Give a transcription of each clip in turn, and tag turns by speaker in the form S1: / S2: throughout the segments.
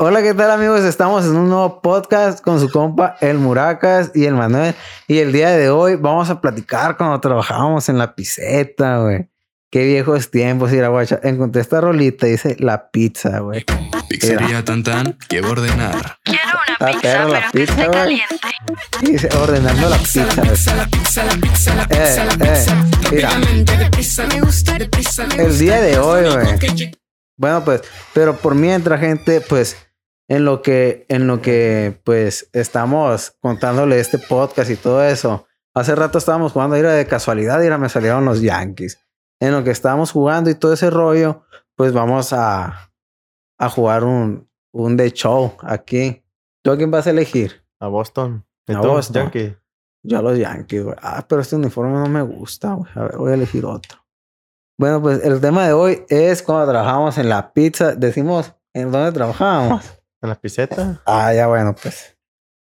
S1: Hola, ¿qué tal amigos? Estamos en un nuevo podcast con su compa El Muracas y el Manuel. Y el día de hoy vamos a platicar cuando trabajábamos en la piseta, güey. Qué viejos tiempos, ir a guacha. Encontré esta rolita, dice la pizza, güey.
S2: Pizzería Tan Tan, quiero ordenar.
S3: Quiero
S1: Ah,
S3: una pizza,
S1: perro, la
S3: pero que
S1: pizza,
S3: esté caliente.
S1: Dice ordenando la pizza, güey. Eh, eh, mira,
S3: Me gusta
S1: el día de hoy, güey. Bueno, pues, pero por mientras, gente, pues, en lo que, en lo que, pues, estamos contándole este podcast y todo eso. Hace rato estábamos jugando, era de casualidad, y me salieron los Yankees. En lo que estábamos jugando y todo ese rollo, pues vamos a, a jugar un, un de show aquí. ¿Tú a quién vas a elegir?
S4: A Boston. ¿Y
S1: A
S4: tú,
S1: Boston.
S4: Yankee?
S1: Yo a los Yankees, güey. Ah, pero este uniforme no me gusta, güey. A ver, voy a elegir otro. Bueno, pues el tema de hoy es cuando trabajamos en la pizza. Decimos, ¿en dónde trabajábamos?
S4: ¿En la piseta?
S1: Ah, ya bueno, pues.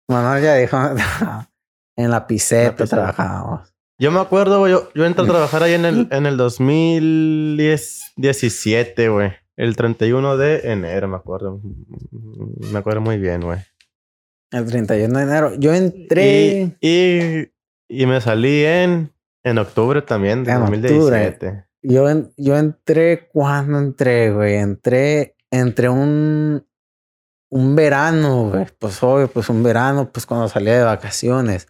S1: Manuel ya dijo, en la piseta, trabajábamos.
S4: Yo me acuerdo, güey. Yo, yo entré a trabajar ahí en el, en el 2017, güey. El 31 de enero, me acuerdo. Me acuerdo muy bien, güey.
S1: El 31 de enero. Yo entré.
S4: Y, y, y me salí en, en octubre también de
S1: En
S4: 2017.
S1: Yo, en- yo entré, ¿cuándo entré, güey? Entré entre un, un verano, güey. Pues obvio, pues un verano, pues cuando salía de vacaciones.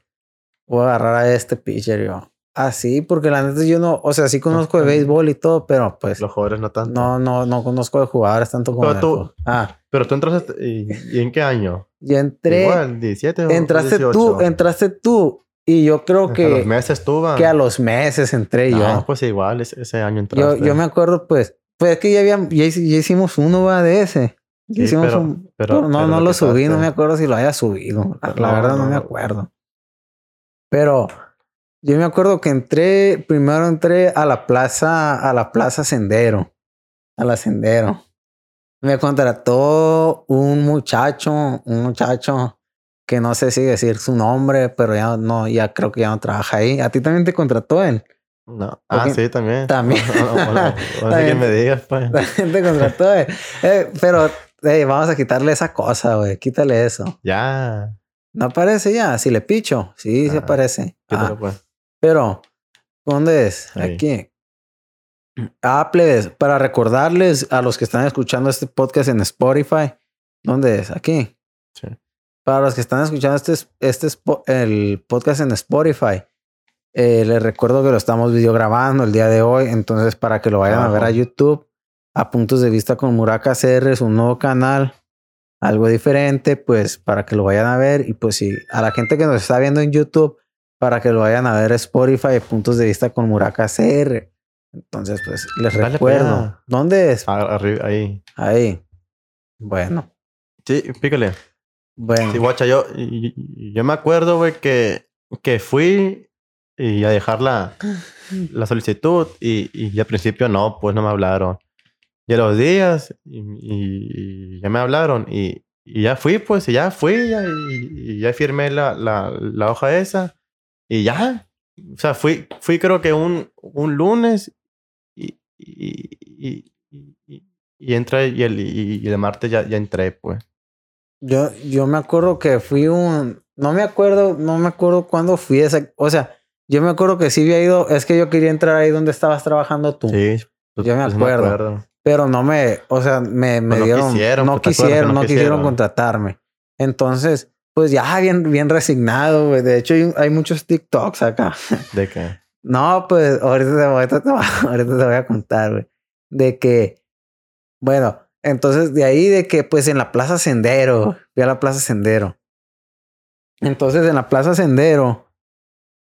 S1: Voy a agarrar a este pitcher yo. Así, porque la neta yo no, o sea, sí conozco de béisbol y todo, pero pues
S4: Los jóvenes no tanto.
S1: no, no, no conozco de jugadores tanto como
S4: Pero tú-.
S1: Ah,
S4: Pero tú entraste... ¿Y, y en qué año?
S1: yo entré,
S4: Igual, 17 o
S1: entraste
S4: 18?
S1: tú, entraste tú. Y yo creo
S4: A
S1: que,
S4: los meses tú,
S1: que a los meses entré yo.
S4: No, pues igual, ese, ese año
S1: Yo,
S4: entraste.
S1: yo me acuerdo, pues, pues es que ya, habían, ya, ya hicimos uno va de ese.
S4: Sí,
S1: hicimos
S4: pero-
S1: un-
S4: pero-
S1: no,
S4: pero
S1: no
S4: lo
S1: lo
S4: que
S1: subí, no me acuerdo si lo haya subido. La, la verdad no, me acuerdo. Pero yo me acuerdo que entré, primero entré a la plaza, a la plaza Sendero. A la Sendero. Me contrató un muchacho, un muchacho que no sé si decir su nombre, pero ya no, ya creo que ya no trabaja ahí. ¿A ti también te contrató él?
S4: No. Ah, sí, también.
S1: También.
S4: Sé qué me digas, pues.
S1: te contrató, eh. Eh, pero eh, vamos a quitarle esa cosa, güey. Quítale eso.
S4: Ya.
S1: ¿No aparece ya? Si le picho. Sí, sí
S4: Ah,
S1: aparece.
S4: Quítalo,
S1: Ah,
S4: pues.
S1: pero, ¿dónde es?
S4: Ahí.
S1: Aquí. Ah, plebes, para recordarles a los que están escuchando este podcast en Spotify, ¿dónde es? Aquí.
S4: Sí.
S1: Para los que están escuchando este, este el podcast en Spotify, eh, les recuerdo que lo estamos videograbando el día de hoy. Entonces, para que lo vayan a ver a. YouTube, a puntos de vista con Muraka CR, es un nuevo canal, algo diferente, pues para que lo vayan a ver. Y pues, si a la gente que nos está viendo en YouTube, para que lo vayan a ver a Spotify, puntos de vista con Muraka CR. Entonces, pues les recuerdo. ¿Dónde es?
S4: Ah, Arriba, ahí.
S1: Ahí. Bueno,
S4: Sí, pícale.
S1: bueno.
S4: Sí, guacha, yo, yo me acuerdo, güey, que, que fui y a dejar la, la solicitud y, y al principio no, pues no me hablaron. Y a los días y, y- y ya me hablaron y, y ya fui, pues, y ya fui ya, y, ya firmé la, la, la hoja esa y ya. O sea, fui, fui creo que un, un lunes y, y, entré y el, y, y el martes ya, ya entré, pues.
S1: Yo, yo me acuerdo que fui un. No me acuerdo, no me acuerdo cuándo fui esa. O sea, yo me acuerdo que sí había ido. Es que yo quería entrar ahí donde estabas trabajando tú.
S4: Sí, pues,
S1: Yo me
S4: pues,
S1: acuerdo. Pero no me, o sea, me, me
S4: Pues no
S1: dieron.
S4: quisieron,
S1: no
S4: pues, ¿te acuerdas que
S1: quisieron,
S4: no
S1: no quisieron
S4: quisieron?
S1: contratarme. Entonces, pues ya bien, bien resignado, güey. De hecho, hay, hay muchos TikToks acá.
S4: ¿De qué?
S1: No, pues ahorita te, ahorita te, ahorita te voy a contar, güey. De que, bueno, entonces de ahí de que pues en la Plaza Sendero, fui a la Plaza Sendero. Entonces en la Plaza Sendero,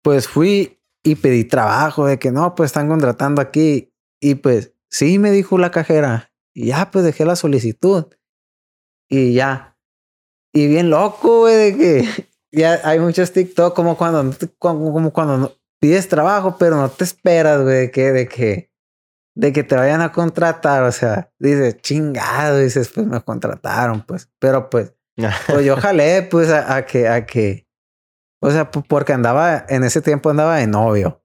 S1: pues fui y pedí trabajo de que no, pues están contratando aquí. Y pues sí, me dijo la cajera. Y ya, pues dejé la solicitud. Y ya. Y bien loco, güey, de que ya hay muchos TikTok como cuando, como, como cuando no- pides trabajo, pero no te esperas, güey, de que, de que, de que te vayan a contratar. O sea, dices, chingado, dices, pues me contrataron, pues. Pero pues, pues yo jalé, pues, a, a que, a que, o sea, porque andaba, en ese tiempo andaba de novio.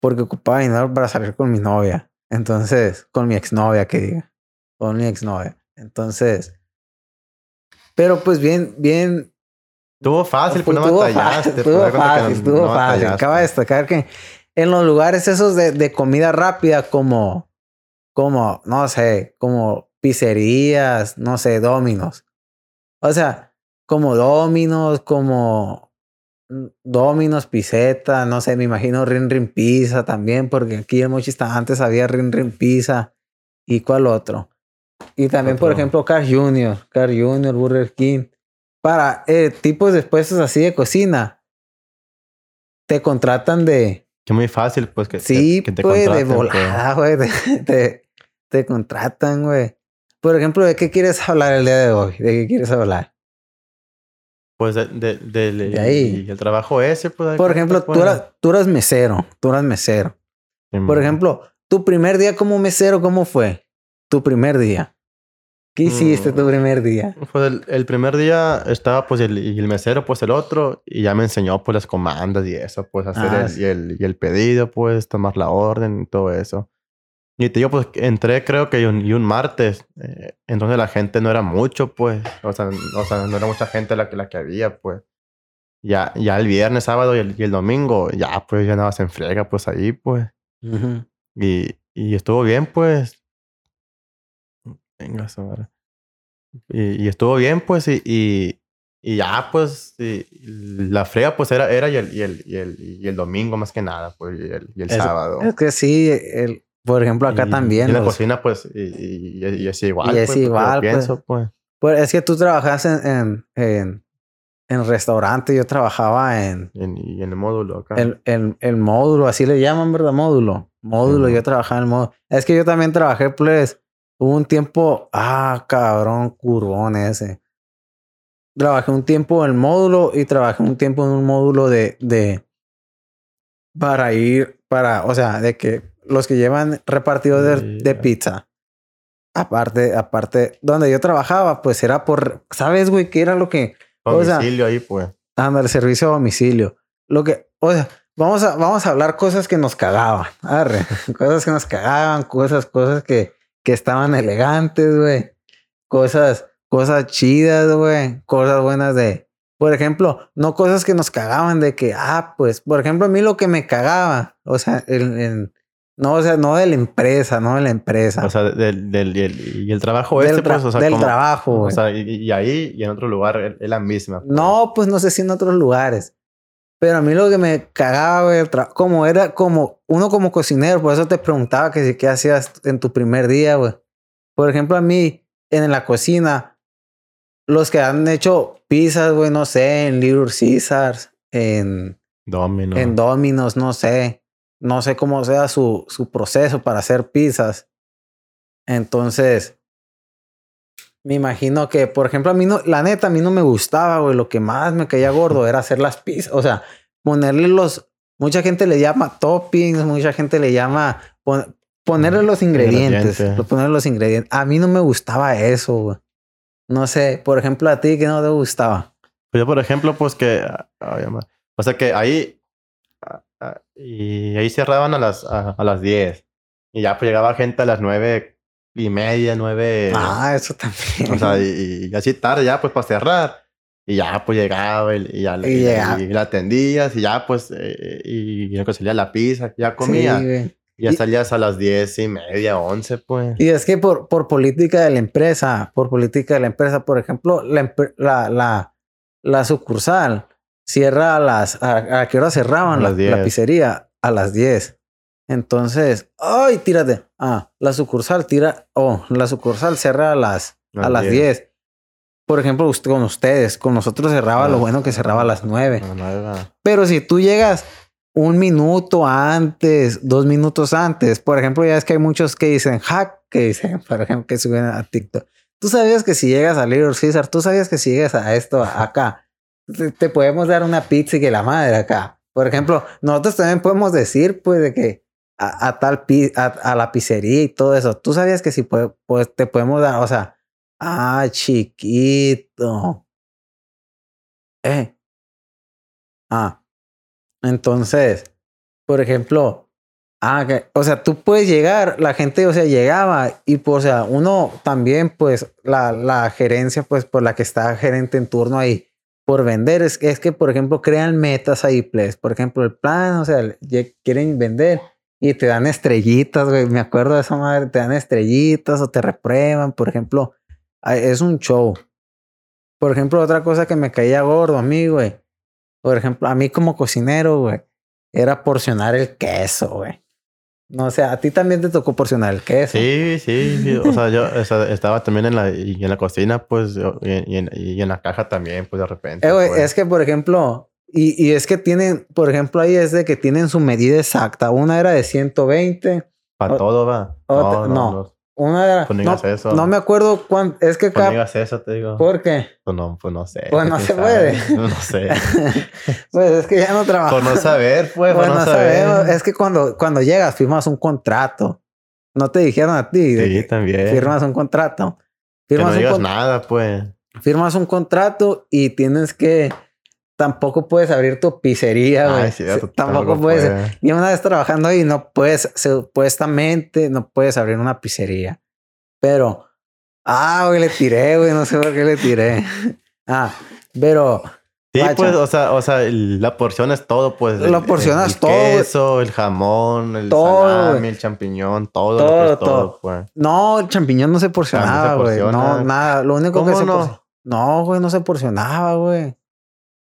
S1: Porque ocupaba dinero para salir con mi novia. Entonces, con mi exnovia, que diga. Con mi exnovia. Entonces, Pero pues bien, bien.
S4: Estuvo fácil, pues no
S1: estuvo
S4: me
S1: fácil,
S4: tallaste.
S1: estuvo
S4: da cuenta que
S1: fácil,
S4: no me
S1: fácil. Acaba de destacar que en los lugares esos de, de comida rápida como, como, no sé, como pizzerías, no sé, dominos. O sea, como dominos, como dominos, piseta, no sé, me imagino Rin Rin Pizza también, porque aquí en Mochista antes había Rin Rin Pizza y cuál otro. Y también, por ejemplo, Car Junior, Car Junior, Burger King. Para eh, tipos de puestos así de cocina, te contratan de,
S4: Que muy fácil, pues que,
S1: Sí,
S4: que, que te
S1: pues, de
S4: contraten, pues.
S1: volada, güey. Te, te, te contratan, güey. Por ejemplo, ¿de qué quieres hablar el día de hoy? ¿De qué quieres hablar?
S4: Pues de, de,
S1: De ahí.
S4: y el trabajo ese, pues.
S1: Por ejemplo, tú eras, tú eras mesero. Tú eras mesero. Por ejemplo, tu primer día como mesero, ¿cómo fue? Tu primer día. ¿Qué hiciste
S4: Mm.
S1: tu primer día?
S4: Pues el, el primer día estaba pues el, y el mesero, pues el otro, y ya me enseñó pues las comandas y eso, pues hacer
S1: Ah,
S4: el,
S1: sí.
S4: y, el, y el pedido, pues tomar la orden y todo eso. Y te digo, pues entré creo que un, y un martes, eh, entonces la gente no era mucho, pues, o sea, o sea, no era mucha gente la, que- la que había, pues. Ya, ya el viernes, sábado y el, y el domingo, ya pues ya nada se enfriega, pues ahí, pues.
S1: Ujú.
S4: Y, y estuvo bien, pues. Venga, madre. Y, y estuvo bien, pues, y, y, y ya, pues, la frega, pues, era, era y, el, y, el, y, el, y el domingo más que nada, pues, y el, y el sábado.
S1: Es que sí, el, por ejemplo, acá
S4: Y-
S1: también.
S4: Y en la cocina, pues, y, es igual.
S1: Y es
S4: pues, lo
S1: igual, pues.
S4: Pienso, pues.
S1: pues, es que tú trabajas en, en, en, en restaurante, yo trabajaba en,
S4: Y en, el módulo acá.
S1: El, el, el módulo, así le llaman, ¿verdad? Módulo. Módulo, yo trabajaba en el módulo. Es que yo también trabajé, pues, hubo un tiempo, ah, cabrón, curvón ese. Trabajé un tiempo en el módulo y trabajé un tiempo en un módulo de, de, para ir, para, o sea, de que los que llevan repartidores de, de pizza. Aparte, aparte, donde yo trabajaba, pues era por, ¿sabes, güey? ¿Qué era lo que, o sea,
S4: Domicilio ahí, pues.
S1: Anda, el servicio a domicilio. Lo que, o sea, vamos a, vamos a hablar cosas que nos cagaban. Arre, cosas que nos cagaban, cosas, cosas que, que estaban elegantes, güey. Cosas, cosas chidas, güey. Cosas buenas de, por ejemplo, no cosas que nos cagaban de que, ah, pues, por ejemplo, a mí lo que me cagaba, o sea, el- no, o sea, no de la empresa, no de la empresa.
S4: O sea, del, del, y, el, y el trabajo
S1: del,
S4: este,
S1: tra-
S4: pues, o sea,
S1: del
S4: como-
S1: trabajo,
S4: O
S1: güey.
S4: sea, y, y ahí y en otro lugar es la misma. pues.
S1: No, pues no sé si en otros lugares. Pero a mí lo que me cagaba, güey, el tra- como era como uno como cocinero, por eso te preguntaba que si qué hacías en tu primer día, güey. Por ejemplo, a mí en la cocina, los que han hecho pizzas, güey, no sé, en Little Caesars, en,
S4: Domino.
S1: en Domino's, no sé. No sé cómo sea su, su proceso para hacer pizzas. Entonces, me imagino que, por ejemplo, a mí no, la neta, a mí no me gustaba, güey. Lo que más me caía gordo era hacer las pizzas. O sea, ponerle los. Mucha gente le llama toppings, mucha gente le llama pon- ponerle los ingredientes. Ponerle los ingredientes. A mí no me gustaba eso, güey. No sé, por ejemplo, a ti que no te gustaba.
S4: Pues yo, por ejemplo, pues que... ama- o sea, que ahí... ah, Y ahí cerraban a las, a, a las 10. Y ya pues llegaba gente a las nueve y media, nueve...
S1: ah, eso también.
S4: O sea, y, y así tarde ya pues para cerrar. Y ya pues llegaba y, y ya
S1: Y
S4: y,
S1: llegaba.
S4: y la atendías y ya pues... eh, y, y luego salía la pizza, ya
S1: Sí,
S4: comía. y ya salías a las diez y media, once pues.
S1: Y es que por, por política de la empresa, por política de la empresa, por ejemplo, la, la, la, la sucursal cierra a las... ¿A, a qué hora cerraban la, la
S4: 10.
S1: pizzería? A las 10. Entonces, ¡ay, tírate! Ah, la sucursal tira... Oh, la sucursal cierra a las, a
S4: A
S1: las
S4: las
S1: 10. Por ejemplo, usted, con ustedes, con nosotros cerraba
S4: Ah.
S1: lo bueno que cerraba a las 9.
S4: A las nueve, ah.
S1: Pero si tú llegas un minuto antes, dos minutos antes, por ejemplo, ya es que hay muchos que dicen hack, que dicen, por ejemplo, que suben a TikTok. Tú sabías que si llegas a Little Caesar, tú sabías que si llegas a esto acá, te, podemos dar una pizza y que la madre acá. Por ejemplo, nosotros también podemos decir, pues, de que a, tal pi- a, la pizzería y todo eso. Tú sabías que si pues, te podemos dar, o sea, ah, chiquito. Eh. Ah. Entonces, por ejemplo, Ah, que, o sea, tú puedes llegar, la gente, o sea, llegaba y pues, o sea, uno también, pues, la, la gerencia, pues, por la que está gerente en turno ahí, por vender, es, es que, por ejemplo, crean metas ahí, pues, por ejemplo, el plan, o sea, quieren vender y te dan estrellitas, güey, me acuerdo de esa madre, te dan estrellitas o te reprueban, por ejemplo, es un show. Por ejemplo, otra cosa que me caía gordo a mí, güey, por ejemplo, a mí como cocinero, güey, era porcionar el queso, güey. No sé, a ti también te tocó porcionar el queso.
S4: Sí, sí, sí. O sea, yo o sea, estaba también en la, y en la cocina, pues, y, en, y en la caja también, pues, de repente.
S1: Eh,
S4: pues.
S1: es que, por ejemplo, y, y es que tienen, por ejemplo, ahí es de que tienen su medida exacta. Una era de 120,
S4: Para
S1: o-
S4: todo, va.
S1: otra- no. Una era...
S4: Pues no
S1: no,
S4: digas eso.
S1: no me acuerdo cuánto... Es que
S4: Pues no digas eso, te digo.
S1: ¿Por qué?
S4: Pues no, pues no sé.
S1: Pues no se
S4: sabe.
S1: puede.
S4: No sé.
S1: pues es que ya no trabajo.
S4: Por no saber, pues, por
S1: Pues
S4: no
S1: no
S4: saber.
S1: Es que cuando, cuando llegas firmas un contrato. No te dijeron a ti. de
S4: Sí, también.
S1: Firmas un contrato.
S4: que no
S1: un
S4: digas
S1: con-
S4: nada, pues.
S1: firmas un contrato y tienes que... Tampoco puedes abrir tu pizzería, güey.
S4: Sí,
S1: tampoco puedes...
S4: puede.
S1: Y una vez trabajando ahí, no puedes, supuestamente, no puedes abrir una pizzería. Pero, ah, güey, le tiré, güey, no sé por qué le tiré. Ah, pero,
S4: Sí, pues, o sea, o sea, el- la porción es todo, pues.
S1: La
S4: el-
S1: porcionas
S4: el,
S1: todo, güey.
S4: queso, el jamón, el
S1: Todo,
S4: salami, el champiñón, todo,
S1: Todo,
S4: lo que es todo,
S1: todo.
S4: pues.
S1: no, el champiñón no se porcionaba, güey. No, nada. Lo único que
S4: ¿Cómo
S1: se
S4: no?
S1: No, güey, no se porcionaba, güey.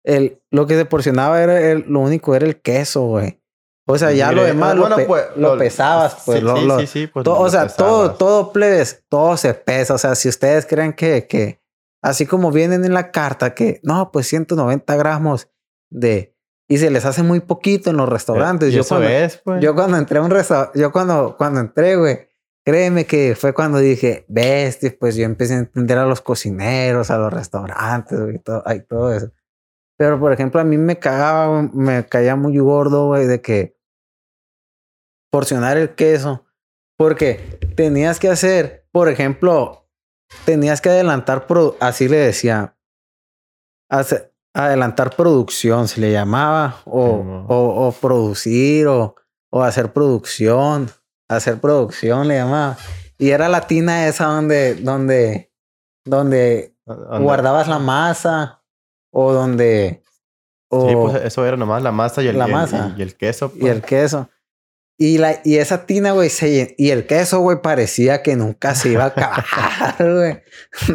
S1: El, lo que se porcionaba era el, lo único era el queso, güey. O sea, ya lo demás
S4: ah,
S1: lo,
S4: bueno,
S1: pe-
S4: pues,
S1: lo pesabas, pues.
S4: Sí,
S1: lo-
S4: sí,
S1: lo-
S4: sí, sí, pues.
S1: To-
S4: lo
S1: o sea, todo,
S4: pesabas.
S1: todo, plebes, todo se pesa. O sea, si ustedes creen que, que, así como vienen en la carta, que no, pues 190 gramos de. Y se les hace muy poquito en los restaurantes.
S4: Y
S1: yo,
S4: eso
S1: cuando,
S4: es, pues.
S1: yo cuando entré a un restaurante, yo cuando, cuando entré, güey, créeme que fue cuando dije, bestia, pues yo empecé a entender a los cocineros, a los restaurantes, güey, todo, ay, todo eso. Pero, por ejemplo, a mí me cagaba, me caía muy gordo, güey, de que porcionar el queso. Porque tenías que hacer, por ejemplo, tenías que adelantar, así le decía, hace- adelantar producción, se le llamaba, o, o, o producir, o, o hacer producción, hacer producción le llamaba. Y era la tina esa donde, donde, donde guardabas la masa, o donde, o,
S4: Sí, pues eso era nomás la masa y el,
S1: La
S4: y el-
S1: masa.
S4: y el queso.
S1: y
S4: pues.
S1: el queso. Y, la, y esa tina, güey, se y el queso, güey, parecía que nunca se iba a acabar, güey.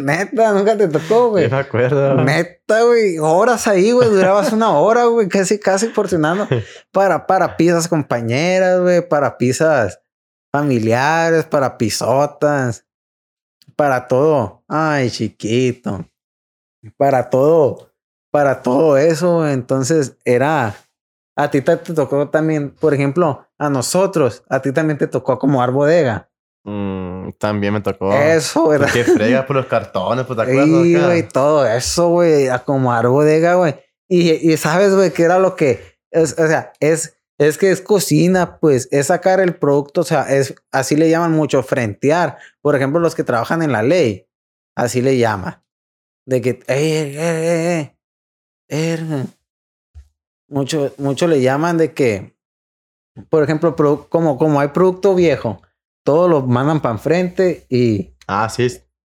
S1: Neta, nunca te tocó, güey.
S4: me acuerdo.
S1: Neta, güey, horas ahí, güey, durabas una hora, güey, casi, casi porcionando para, para pizzas compañeras, güey, para pizzas familiares, para pisotas, para todo. Ay, chiquito. Para todo, para todo eso, entonces era, a ti te, te tocó también, por ejemplo, a nosotros, a ti también te tocó acomodar bodega.
S4: Mm, también me tocó.
S1: Eso, ¿verdad?
S4: Que frega por los cartones, pues te acuerdas.
S1: Sí, güey, todo eso, güey, acomodar bodega, güey. Y, y sabes, güey, que era lo que, es, o sea, es, es que es cocina, pues, es sacar el producto, o sea, es, así le llaman mucho, frentear. Por ejemplo, los que trabajan en la ley, así le llaman. De que, eh, eh, eh, eh, eh. Mucho, mucho le llaman de que, por ejemplo, como, como hay producto viejo, todo lo mandan para enfrente y,
S4: Ah, sí.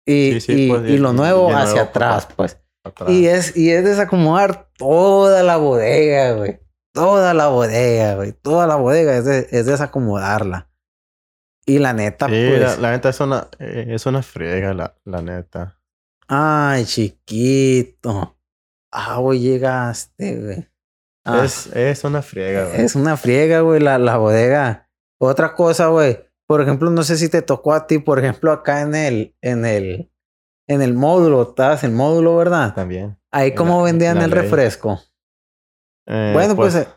S1: y,
S4: Sí, sí,
S1: y-
S4: pues,
S1: y
S4: y-
S1: lo nuevo hacia
S4: nuevo,
S1: atrás,
S4: papá.
S1: pues.
S4: atrás.
S1: Y es, y es desacomodar toda la bodega, güey. Toda la bodega, güey. Toda la bodega es, de- es desacomodarla. Y la neta,
S4: Sí,
S1: pues.
S4: la, la neta es una, eh, es una friega, la, la neta.
S1: Ay, chiquito. Ah, güey, llegaste, güey. Ah,
S4: Es, es una friega, güey.
S1: es una friega, güey, la, la bodega. Otra cosa, güey. Por ejemplo, no sé si te tocó a ti, por ejemplo, acá en el, en el, en el módulo, estabas en el módulo, ¿verdad?
S4: También.
S1: Ahí cómo
S4: la-
S1: vendían el
S4: ley.
S1: refresco.
S4: Eh,
S1: bueno, pues, eh,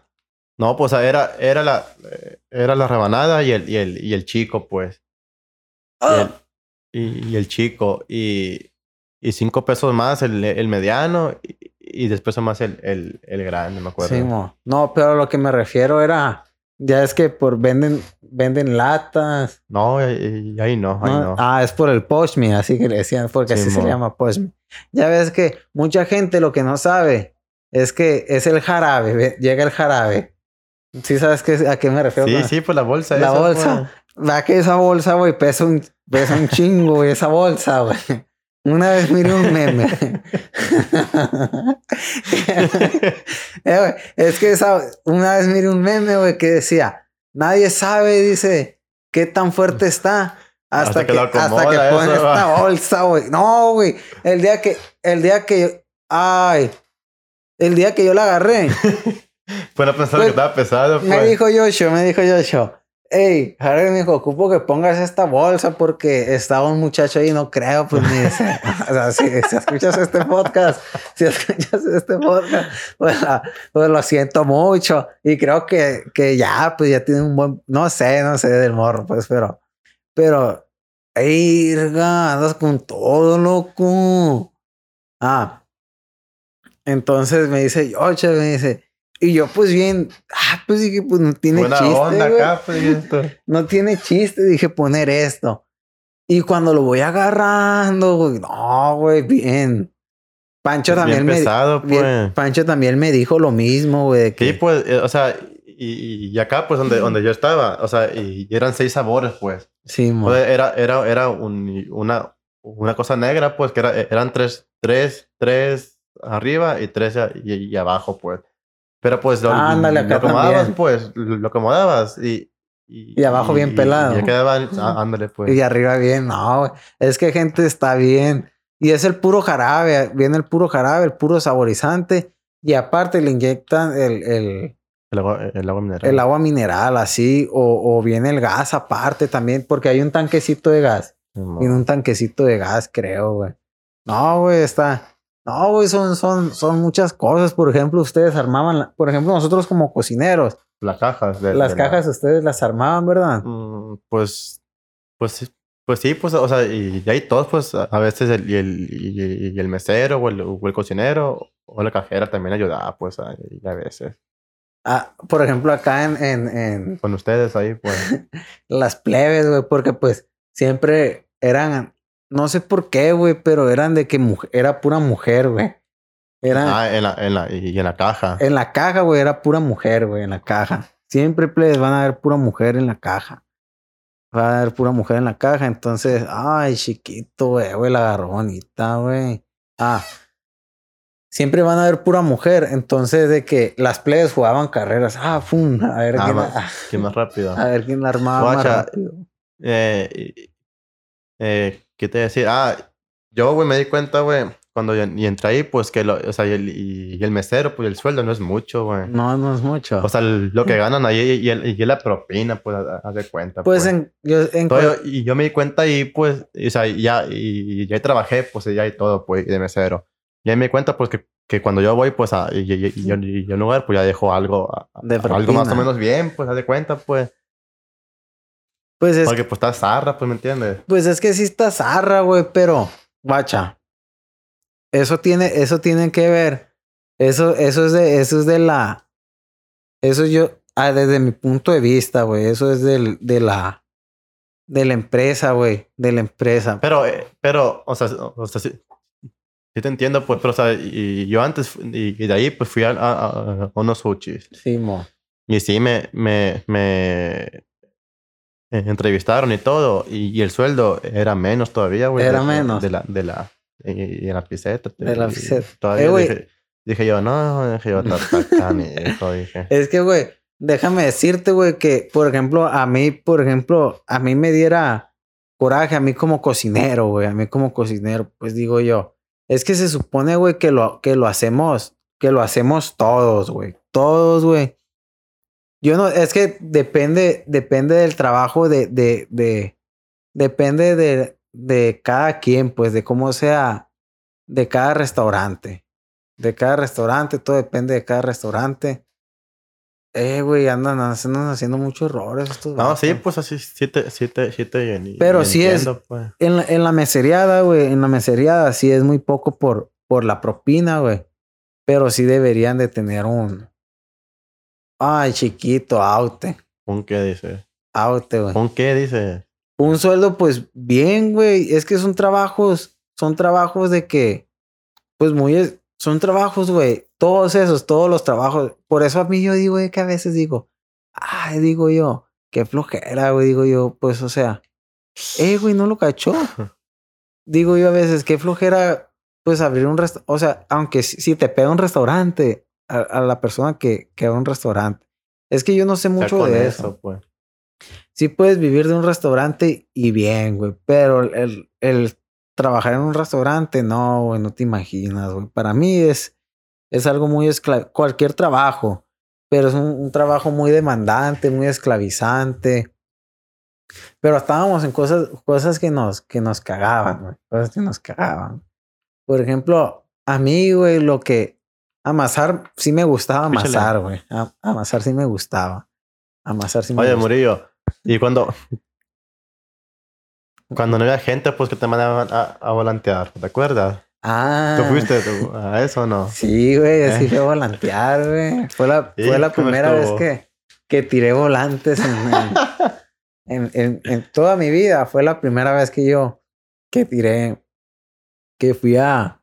S4: No, pues era, era la, eh, era la rebanada y el, y el, y el chico, pues. Y el, y, y el chico. Y, y cinco pesos más el, el mediano. Y, y después más el, el, el grande, me acuerdo.
S1: Sí, mo. No, pero lo que me refiero era, ya es que por venden, venden latas.
S4: no, y ahí no, ahí
S1: ¿no?
S4: no.
S1: Ah, es por el Poshme, así que le decían, porque
S4: Sí,
S1: así se
S4: mo.
S1: le llama Poshme. Ya ves que mucha gente lo que no sabe es que es el jarabe, llega el jarabe ¿Sí sabes qué, a qué me refiero?
S4: Sí, sí, pues la bolsa.
S1: La
S4: esa,
S1: bolsa. Va que esa bolsa, güey, pesa un, pesa un chingo, güey, esa bolsa, güey. Una vez miré un meme. Eh, es que esa, una vez miré un meme, güey, que decía, nadie sabe, dice, qué tan fuerte está hasta,
S4: Hasta que
S1: que, hasta que
S4: eso,
S1: esta
S4: va.
S1: bolsa, güey. No, güey, el día que, el día que, ay, el día que yo la agarré,
S4: no pensaba
S1: Pues,
S4: que estaba pesado, pues.
S1: me dijo Yoshio, me dijo Yoshio. Hey, Harry me dijo, ocupo que pongas esta bolsa porque estaba un muchacho ahí, no creo, pues dice. o sea, si, escuchas este podcast, si escuchas este podcast, pues, pues lo siento mucho. Y creo que, que ya, pues ya tiene un buen, no sé, no sé del morro, pues, pero, pero, ey, verga, andas con todo, loco. Ah, entonces me dice Yoshio, me dice, y yo, pues bien, ah, pues dije, pues no tiene
S4: Buena
S1: chiste.
S4: onda
S1: güey.
S4: acá, pues. y esto.
S1: No tiene chiste, dije poner esto. Y cuando lo voy agarrando, güey, no, güey, bien. Pancho también
S4: Bien
S1: me
S4: pesado, pues.
S1: Pancho también me dijo lo mismo, güey, que
S4: Sí, pues, eh, o sea, y, y acá, pues, donde, donde yo estaba, o sea, y, eran seis sabores, pues.
S1: sí.
S4: O sea, era, era, era un- una, una cosa negra, pues, que era, eran tres, tres, tres arriba y tres y abajo, pues. Pero pues lo,
S1: Ándale,
S4: lo acomodabas,
S1: también.
S4: pues, lo acomodabas y...
S1: Y abajo bien pelado.
S4: Y ya quedaban, ah, ándale, pues.
S1: Y arriba bien, no. Es que gente está bien. Y es el puro jarabe, viene el puro jarabe, el puro saborizante. Y aparte le inyectan el, el,
S4: El agua, el agua mineral.
S1: el agua mineral así, o, o viene el gas aparte también, porque hay un tanquecito de gas. Tiene un tanquecito de gas, creo, güey. No, güey, está. No, güey, son, son, son muchas cosas. Por ejemplo, ustedes armaban, la- por ejemplo, nosotros como cocineros,
S4: Las cajas. de-
S1: las
S4: de la-
S1: cajas ustedes las armaban, ¿verdad?
S4: Mm, pues, pues, sí, pues sí, pues, o sea, y, y ahí todos, pues, a veces el, y el, y, y el mesero o el, o el cocinero o la cajera también ayudaba, pues, a, y a veces.
S1: Ah, por ejemplo, acá en, en, en
S4: Con ustedes ahí, pues.
S1: las plebes, güey, porque pues siempre eran, no sé por qué, güey, pero eran de que muj- era pura mujer, güey. Eran,
S4: ah, en la, en la, y en la caja.
S1: En la caja, güey, era pura mujer, güey, en la caja. Siempre plebes van a ver pura mujer en la caja. Va a haber pura mujer en la caja. Entonces, ay, chiquito, güey, güey, la agarró bonita, güey. Ah, siempre van a ver pura mujer. Entonces, de que las plebes jugaban carreras. Ah, pum, a ver
S4: Ah,
S1: quién,
S4: más-
S1: la,
S4: que más rápido.
S1: a ver quién la armaba más rápido.
S4: Eh, eh, ¿Qué te decía? Ah, yo, güey, me di cuenta, güey, cuando yo, y entré ahí, pues que, lo, o sea, y el, y el mesero, pues el sueldo no es mucho, güey.
S1: No, no es mucho.
S4: O sea, el- lo que ganan ahí y, el, y la propina, pues, haz de cuenta.
S1: pues en, yo, en
S4: Todo y yo me di cuenta ahí, pues, y, o sea, ya, y, y ahí trabajé, pues, ya y todo, pues, de mesero. Y ahí me di cuenta, pues, que, que cuando yo voy, pues, a, y, y, y, y en un lugar, pues, ya dejo algo, a- algo más o menos bien, pues, haz de cuenta, pues.
S1: Pues es
S4: Porque, pues, está zarra, pues, ¿me entiendes?
S1: Pues es que sí está zarra, güey, pero, guacha, eso tiene, eso tiene que ver. Eso, eso es de, eso es de la, eso yo, ah, desde mi punto de vista, güey, eso es del, de la, de la empresa, güey, de la empresa.
S4: Pero, eh, pero, o sea, o sea, sí, sí te entiendo, pues, pero, o sea, y, yo antes, y, y de ahí, pues, fui a, a- a- a unos sushis.
S1: Sí, mo.
S4: Y sí, me, me, me eh, entrevistaron y todo. Y, y el sueldo era menos todavía, güey.
S1: Era
S4: de-
S1: menos.
S4: De la, de la, y, y en la piseta.
S1: De la piseta.
S4: Todavía
S1: Eh,
S4: dije, dije yo, no, dije yo, canijo", dije.
S1: Es que, güey, déjame decirte, güey, que, por ejemplo, a mí, por ejemplo, a mí me diera coraje, a mí como cocinero, güey, a mí como cocinero, pues digo yo, es que se supone, güey, que lo, que lo hacemos, que lo hacemos todos, güey, todos, güey. Yo no, es que depende, depende del trabajo de, de, de, depende de, de cada quien, pues, de cómo sea, de cada restaurante. De cada restaurante, todo depende de cada restaurante. Eh, güey, andan, andan haciendo muchos errores estos
S4: No, sí, pues así, sí te, sí te, sí te y-
S1: Pero sí es-
S4: pues.
S1: En la, en la meseriada, güey, en la meseriada sí es muy poco por, por la propina, güey. Pero sí deberían de tener un... Ay, chiquito, aute.
S4: ¿Un qué dice?
S1: Aute, güey.
S4: ¿Un qué dice?
S1: Un sueldo, pues, bien, güey. Es que son trabajos, son trabajos de que, pues, muy, son trabajos, güey. Todos esos, todos los trabajos. Por eso a mí yo digo, güey, que a veces digo, Ay, digo yo, qué flojera, güey. Digo yo, pues, o sea, eh, güey, no lo cachó. digo yo a veces, qué flojera, pues, abrir un restaurante. O sea, aunque si, te pega un restaurante, a, la persona que, que un restaurante. Es que yo no sé mucho de eso. pues. Sí puedes vivir de un restaurante y bien, güey, pero el, el trabajar en un restaurante, no, güey, no te imaginas, güey. Para mí es, es algo muy esclavizante, cualquier trabajo, pero es un, trabajo muy demandante, muy esclavizante. Pero estábamos en cosas, cosas que nos, que nos cagaban, güey, cosas que nos cagaban. Por ejemplo, a mí, güey, lo que amasar, sí me gustaba amasar, güey. Amasar sí me gustaba. Amasar sí me
S4: Oye, Murillo, y cuando, cuando no había gente, pues que te mandaban a, a volantear, ¿te acuerdas?
S1: Ah.
S4: ¿Tú fuiste a eso o no?
S1: Sí, güey, así ¿Eh? fue volantear, güey. Fue la, fue la primera vez que, que tiré volantes en, en, en, toda mi vida. Fue la primera vez que yo que tiré, que fui a,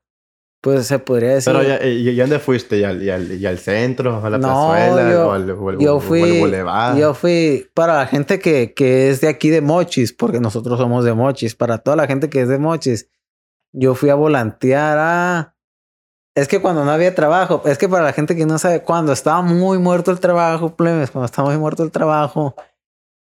S1: pues se podría decir.
S4: Pero ya, ¿y, dónde fuiste? ¿Y al, y al, y al centro? ¿A la no, plazuela?
S1: Yo,
S4: o al,
S1: yo fui, Yo fui para la gente que, que es de aquí de Mochis, porque nosotros somos de Mochis. Para toda la gente que es de Mochis, yo fui a volantear a. Es que cuando no había trabajo, es que para la gente que no sabe, cuando estaba muy muerto el trabajo, plebes, cuando estaba muy muerto el trabajo,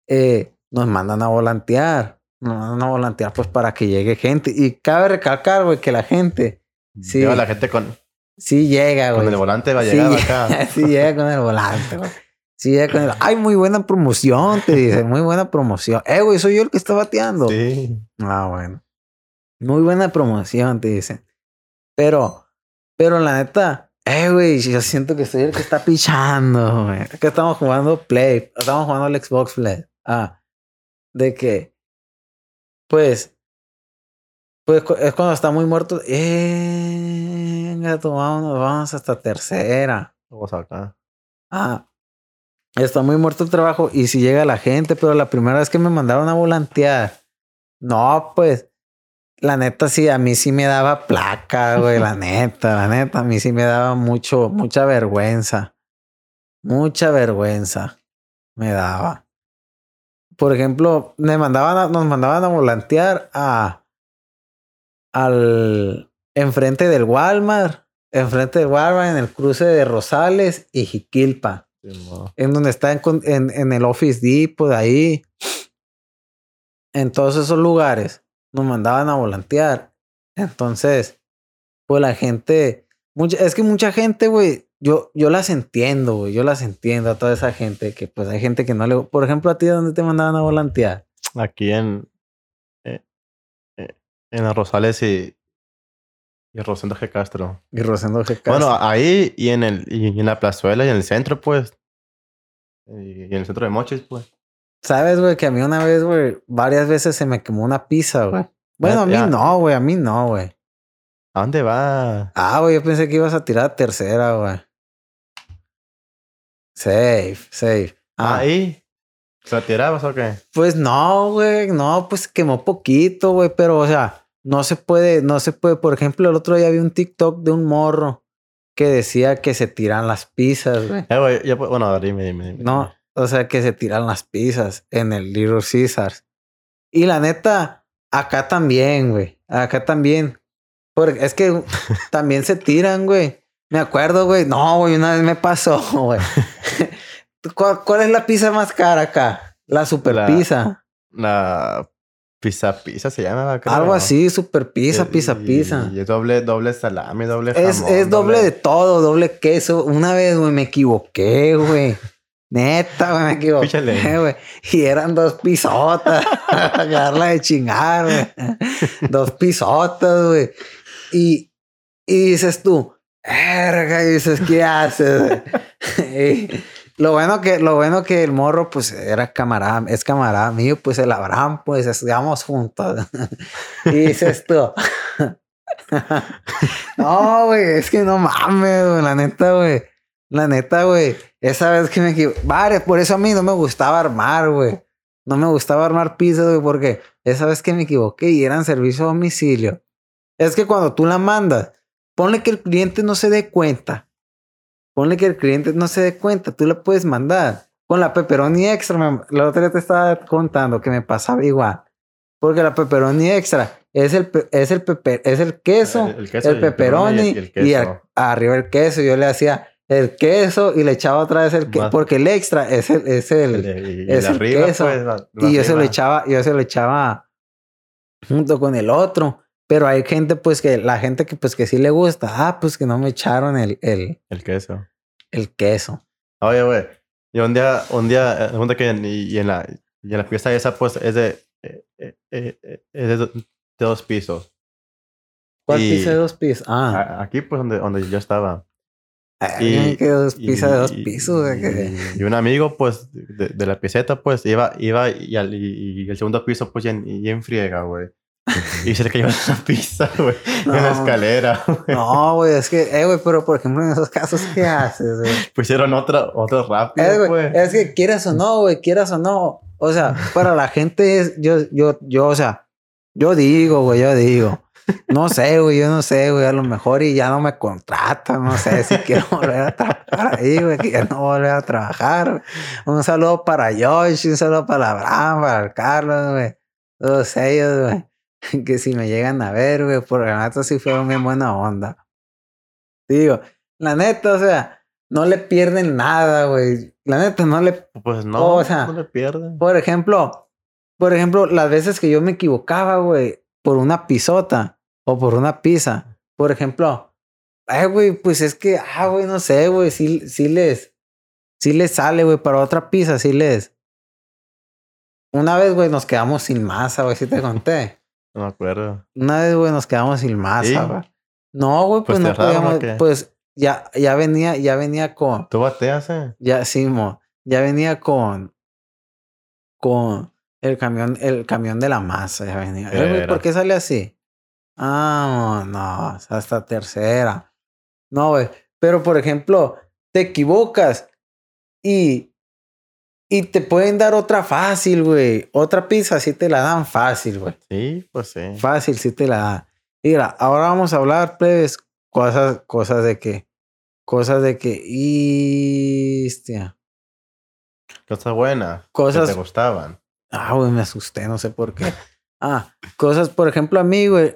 S1: eh, nos mandan a volantear. Nos mandan a volantear, pues para que llegue gente. Y cabe recalcar, güey, que la gente
S4: Sí. la gente con.
S1: Sí llega, güey.
S4: Con el volante va a llegar acá.
S1: sí llega con el volante, güey. Sí llega con el... Ay, muy buena promoción, te dice. Muy buena promoción. Eh, güey, soy yo el que está bateando.
S4: Sí.
S1: Ah, bueno. Muy buena promoción, te dicen. Pero, pero la neta, eh, güey, yo siento que soy el que está pichando, güey. que estamos jugando Play. Estamos jugando el Xbox Play. Ah. De que, pues, pues es cuando está muy muerto. Eh, venga, vamos, vamos hasta tercera.
S4: Vamos acá.
S1: Ah, está muy muerto el trabajo. Y si llega la gente, pero la primera vez que me mandaron a volantear, no, pues, la neta sí, a mí sí me daba placa, güey, la neta, la neta, a mí sí me daba mucho, mucha vergüenza. Mucha vergüenza me daba. Por ejemplo, me mandaban nos mandaban a volantear a al enfrente del Walmart, enfrente del Walmart, en el cruce de Rosales y Jiquilpa. En donde está en, en, el Office Depot, de ahí. En todos esos lugares nos mandaban a volantear. Entonces, pues la gente, mucha, es que mucha gente, güey, yo, yo las entiendo, güey, yo las entiendo a toda esa gente que pues hay gente que no le... Por ejemplo, a ti, ¿dónde te mandaban a volantear?
S4: Aquí en, en los Rosales y, y Rosendo G. Castro.
S1: Y Rosendo G. Castro.
S4: Bueno, ahí y en, el, y en la plazuela y en el centro, pues. Y en el centro de Mochis, pues.
S1: Sabes, güey, que a mí una vez, güey, varias veces se me quemó una pizza, güey. Bueno, a mí no, güey, a mí no, güey.
S4: ¿A dónde va?
S1: Ah, güey, yo pensé que ibas a tirar tercera, güey. Safe, safe.
S4: Ah. Ahí. ¿La tirabas o qué?
S1: Pues no, güey, no, pues quemó poquito, güey, pero o sea, no se puede, no se puede. Por ejemplo, el otro día vi un TikTok de un morro que decía que se tiran las pizzas, güey.
S4: Eh, güey, ya, bueno, dime, dime, dime.
S1: No, o sea, que se tiran las pizzas en el Little Caesars. Y la neta, acá también, güey. Acá también. Porque es que también se tiran, güey. Me acuerdo, güey. No, güey, una vez me pasó, güey. ¿Cuál, es la pizza más cara acá? La super pizza.
S4: La pizza pizza se llama.
S1: Algo así, super pizza, pizza pizza.
S4: Y es doble, doble salami, doble
S1: Es, es doble, de todo, doble queso. Una vez, güey, me equivoqué, güey. Neta, güey, me equivoqué, güey. Y eran dos pisotas. Agarrarla de chingar, güey. dos pisotas, güey. Y, y dices tú, verga, y dices, ¿qué haces? Lo bueno que, lo bueno que el morro, pues, era camarada, es camarada mío, pues el Abraham, pues estudiamos juntos. y dices tú. no, güey, es que no mames, güey, la neta, güey. La neta, güey. Esa vez que me equivoqué. Vale, por eso a mí no me gustaba armar, güey. No me gustaba armar pizzas, güey, porque esa vez que me equivoqué y eran servicio a domicilio. Es que cuando tú la mandas, ponle que el cliente no se dé cuenta Ponle que el cliente no se dé cuenta, tú la puedes mandar Con la pepperoni extra, me- la otra vez te estaba contando que me pasaba igual. Porque la pepperoni extra es el, es el, pepe- es el queso,
S4: El-
S1: el,
S4: el queso y el
S1: pepperoni
S4: y el
S1: y, arriba el queso. Yo le hacía el queso y le echaba otra vez el queso. Porque el extra es el, es el,
S4: y- y
S1: es el
S4: arriba,
S1: queso.
S4: pues,
S1: y yo se lo echaba, yo se lo echaba junto con el otro. Pero hay gente, pues, que la gente que, pues, que sí le gusta. Ah, pues que no me echaron el, el,
S4: El queso.
S1: el queso.
S4: Oye, güey. Y un día, un día, eh, un día que en, y, y en la, y en la fiesta esa, pues, es de, eh, eh, es de, do- de dos pisos.
S1: ¿Cuál
S4: Y-
S1: pizza de dos pisos? Ah,
S4: A- Aquí, pues, donde, donde yo estaba.
S1: y, que dos
S4: Y-
S1: pizza de dos
S4: y-
S1: pisos.
S4: Y, y un amigo, pues, de, de la pieceta, pues, iba, iba y, al, y, y el segundo piso, pues, ya en, y en friega, güey. Y se le cayó la pizza, güey, en la
S1: No.
S4: escalera. güey.
S1: No, güey, es que, eh, güey, pero por ejemplo, en esos casos, ¿qué haces, güey?
S4: Pusieron otra, otro rápido,
S1: Es, güey, es que quieras o no, güey, quieras o no. O sea, para la gente es, yo, yo, yo, o sea, yo digo, güey, yo digo. No sé, güey, yo no sé, güey, a lo mejor y ya no me contratan, no sé si quiero volver a trabajar ahí, güey, que ya no volver a trabajar. güey. Un saludo para Josh, un saludo para Abraham, para el Carlos, güey. Todos ellos, güey. Que si me llegan a ver, güey, por la neta sí fueron bien buena onda. Digo, la neta, o sea, no le pierden nada, güey. La neta, no le
S4: Pues no,
S1: o sea,
S4: no le pierden.
S1: por ejemplo, por ejemplo, las veces que yo me equivocaba, güey, por una pisota o por una pizza, por ejemplo, ay, güey, pues es que, ah, güey, no sé, güey, sí, sí les, sí les sale, güey, para otra pizza, sí les. Una vez, güey, nos quedamos sin masa, güey, sí te conté.
S4: No me acuerdo.
S1: Una vez, güey, nos quedamos sin masa, güey. No, güey, pues,
S4: Pues
S1: no
S4: te erraron, ¿o
S1: podíamos, pues ya, ya venía, ya venía con,
S4: ¿Tú bateas, eh?
S1: ya, sí, mo. Ya venía con. Con el camión, el camión de la masa. Ya venía. Eh, güey. ¿Por qué sale así? Ah, no, hasta tercera. No, güey. Pero por ejemplo, te equivocas y. Y te pueden dar otra fácil, güey. Otra pizza sí te la dan fácil, güey.
S4: Sí, pues sí.
S1: Fácil sí te la dan. Mira, ahora vamos a hablar, plebes, cosas, cosas de que. Cosas de que. Y. Hostia.
S4: Cosas buenas.
S1: Cosas-
S4: Que te gustaban.
S1: Ah, güey, me asusté, no sé por qué. Ah, cosas, por ejemplo, a mí, güey,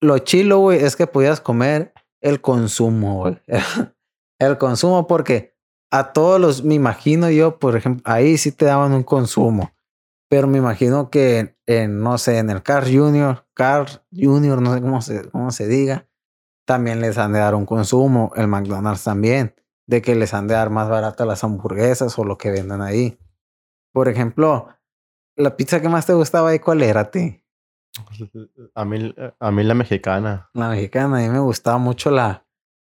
S1: lo chilo, güey, es que podías comer el consumo, güey. El consumo, porque a todos los, me imagino yo, por ejemplo, ahí sí te daban un consumo. Pero me imagino que en, en, no sé, en el Car Junior, Car Junior, no sé cómo se, cómo se diga, también les han de dar un consumo. El McDonald's también, de que les han de dar más baratas las hamburguesas o lo que vendan ahí. Por ejemplo, la pizza que más te gustaba ahí, ¿cuál era a ti?
S4: A mí, a mí la mexicana.
S1: La mexicana, a mí me gustaba mucho la...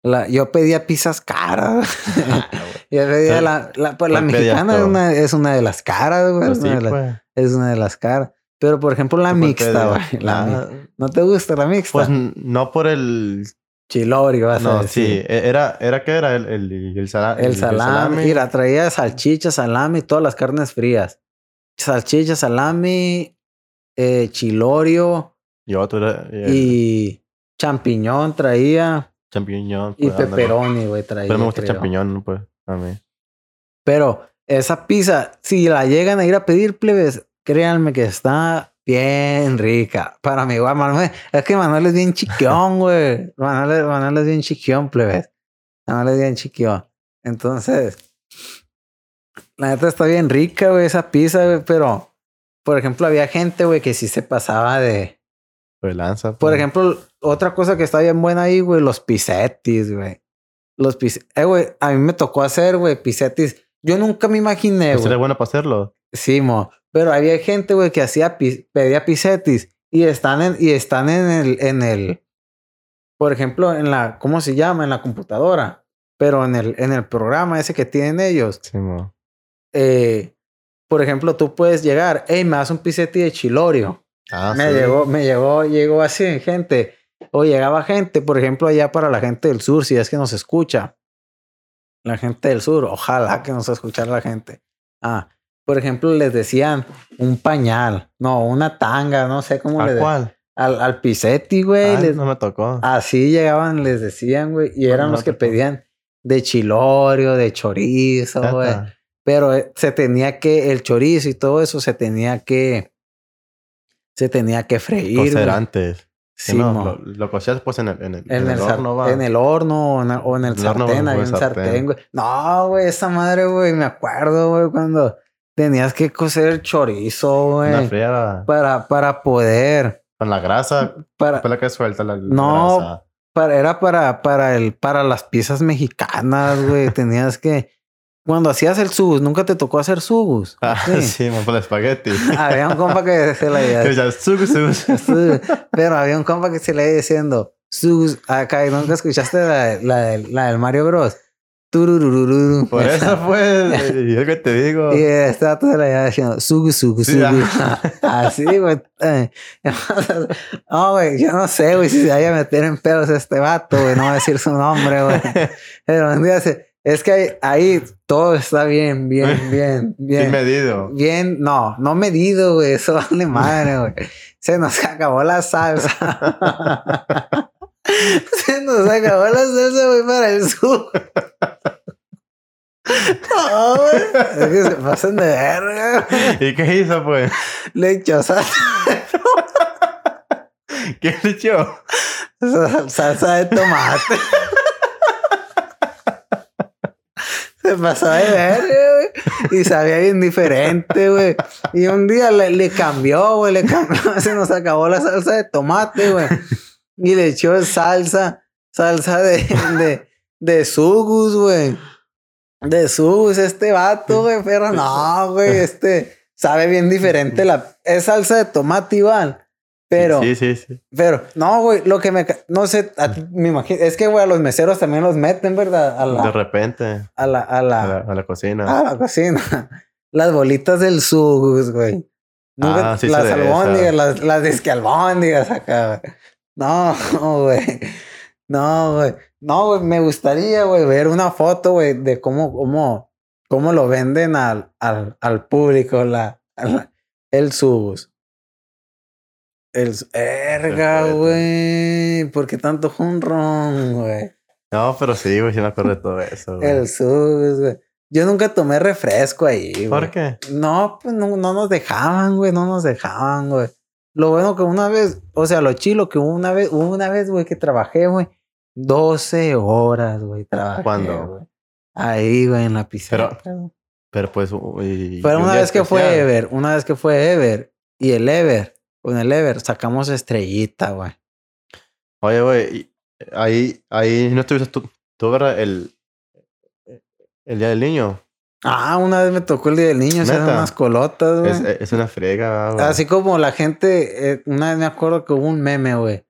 S1: la yo pedía pizzas caras. yo pedía la... La, pues, la
S4: ¿Cuál pedías
S1: mexicana es una, es una de las caras, güey.
S4: Pues
S1: es,
S4: sí,
S1: una de las-
S4: pues.
S1: es una de las caras. Pero, por ejemplo, la
S4: ¿Tú cuál
S1: mixta, güey. la
S4: Ah,
S1: ¿No te gusta la mixta?
S4: Pues no por el...
S1: Chilori, vas a
S4: No,
S1: decir.
S4: sí. e- Era, era ¿qué era? El, el, el, sala-
S1: El salami. Mira, traía salchicha, salami, todas las carnes frías. Salchicha, salami, eh, chilorio
S4: Y otro era... el
S1: y champiñón traía.
S4: Champiñón.
S1: Y
S4: pues,
S1: pepperoni, güey, traía.
S4: Pero me gusta el champiñón, pues, a mí.
S1: Pero esa pizza, si la llegan a ir a pedir, plebes, créanme que está bien rica. Para mi igual, Manuel, es que Manuel es bien chiquión, güey. Manuel, Manuel es bien chiquión, plebes. Manuel es bien chiquión. Entonces, la neta está bien rica, güey, esa pizza, güey, pero, por ejemplo, había gente, güey, que sí se pasaba de...
S4: Pues lanza.
S1: Por ejemplo, otra cosa que está bien buena ahí, güey, los pisetis, güey. Los pis... Eh, güey, a mí me tocó hacer, güey, pisetis. Yo nunca me imaginé,
S4: Pues
S1: güey.
S4: era bueno para hacerlo.
S1: Sí, mo. Pero había gente, güey, que hacía pi- pedía pisetis y están en, y están en el, en el, por ejemplo, en la, ¿cómo se llama? En la computadora. Pero en el, en el programa ese que tienen ellos,
S4: Sí, mo.
S1: eh, por ejemplo, tú puedes llegar, hey, me das un piseti de chilorio.
S4: Ah,
S1: me
S4: sí.
S1: llegó, me llegó, llegó así gente. O llegaba gente, por ejemplo, allá para la gente del sur, si es que nos escucha. La gente del sur, ojalá que nos escuchara la gente. Ah, por ejemplo, les decían un pañal, no, una tanga, no sé cómo
S4: ¿A
S1: le
S4: cuál?
S1: Al, al piseti, güey.
S4: Ah,
S1: les-
S4: no me tocó.
S1: Así llegaban, les decían, güey. Y eran
S4: no
S1: los que
S4: tocó.
S1: pedían de chilorio, de chorizo, güey. Pero eh, se tenía que, el chorizo y todo eso se tenía que, se tenía que freír.
S4: Cocer
S1: güey.
S4: antes.
S1: Sí,
S4: no,
S1: mo.
S4: lo, lo cocías pues en el, en el,
S1: En, el,
S4: horno, va.
S1: en el horno o en, o en el sartén, había un
S4: sartén.
S1: güey. No, güey, esa madre, güey, me acuerdo, güey, cuando tenías que cocer el chorizo, güey, para, para poder,
S4: con la grasa.
S1: para,
S4: Después la que suelta la, la
S1: No.
S4: grasa.
S1: para, era para, para el, para las piezas mexicanas, güey, tenías que, cuando hacías el subus, nunca te tocó hacer subus.
S4: Ah,
S1: Sí.
S4: sí, por el espagueti.
S1: Había un compa que se
S4: ya, sugu, sugu.
S1: Sí, Pero había un compa que se le iba diciendo, sus, acá, ¿y nunca escuchaste la, la, la del Mario Bros? Tururururu.
S4: Por eso fue. Y es que te digo.
S1: Y vato se la diciendo, sugu, sugu,
S4: Sí,
S1: sugu. Así, güey. Eh, No, güey, yo no sé, güey, si se vaya a meter en pedos este vato, güey. No va a decir su nombre, güey. Pero un día se... Es que ahí, todo está bien, bien, bien, bien.
S4: Sin medido.
S1: Bien, no, no medido, güey. Eso vale madre, güey. Se nos acabó la salsa. Se nos acabó la salsa, güey, para el sur. No, güey. Es que se pasan de verga.
S4: ¿Y qué hizo, pues?
S1: Le echó salsa,
S4: ¿Qué le echó?
S1: salsa de tomate. Se pasó de verga, güey. Y sabía bien diferente, güey. Y un día le, le cambió, güey. Le cambió. Se nos acabó la salsa de tomate, güey. Y le echó salsa, salsa de, de, de sugus, güey. De sugus, este vato, güey. Pero no, güey. Este sabe bien diferente. La, es salsa de tomate igual. Pero,
S4: Sí, sí, sí.
S1: pero, no, güey, lo que me, no sé, a me imagino, es que, güey, a los meseros también los meten, ¿verdad? A
S4: De repente.
S1: a la, a
S4: A
S1: la,
S4: a la cocina.
S1: a la cocina. Las bolitas del sugus, güey.
S4: Ah, sí,
S1: las albóndigas, las, las disque albóndigas acá, güey. No, güey. No, güey. No, güey, me gustaría, güey, ver una foto, güey, de cómo, cómo, cómo lo venden al, al, al público, la, la- el subus. El erga, güey. ¿Por qué tanto jonrón, güey?
S4: No, pero sí, güey, sí me acuerdo de todo eso. güey.
S1: El subus, güey. Yo nunca tomé refresco ahí, güey.
S4: ¿Por qué?
S1: No, pues no, no nos dejaban, güey, no nos dejaban, güey. Lo bueno que una vez, o sea, lo chilo que una vez, una vez, güey, que trabajé, güey, 12 horas, güey, trabajé.
S4: ¿Cuándo?
S1: güey. Ahí, güey, en la piscina.
S4: Pero pues. uy,
S1: Pero una vez que fue. Ever, una vez que fue Ever, y el Ever, con el Ever sacamos estrellita, güey.
S4: Oye, güey, ahí, ahí no estuviste tú, tú, ¿verdad? El, el día del niño.
S1: Ah, una vez me tocó el día del niño, se unas colotas, güey.
S4: Es, es una friega, güey.
S1: Así como la gente, eh, una vez me acuerdo que hubo un meme, güey.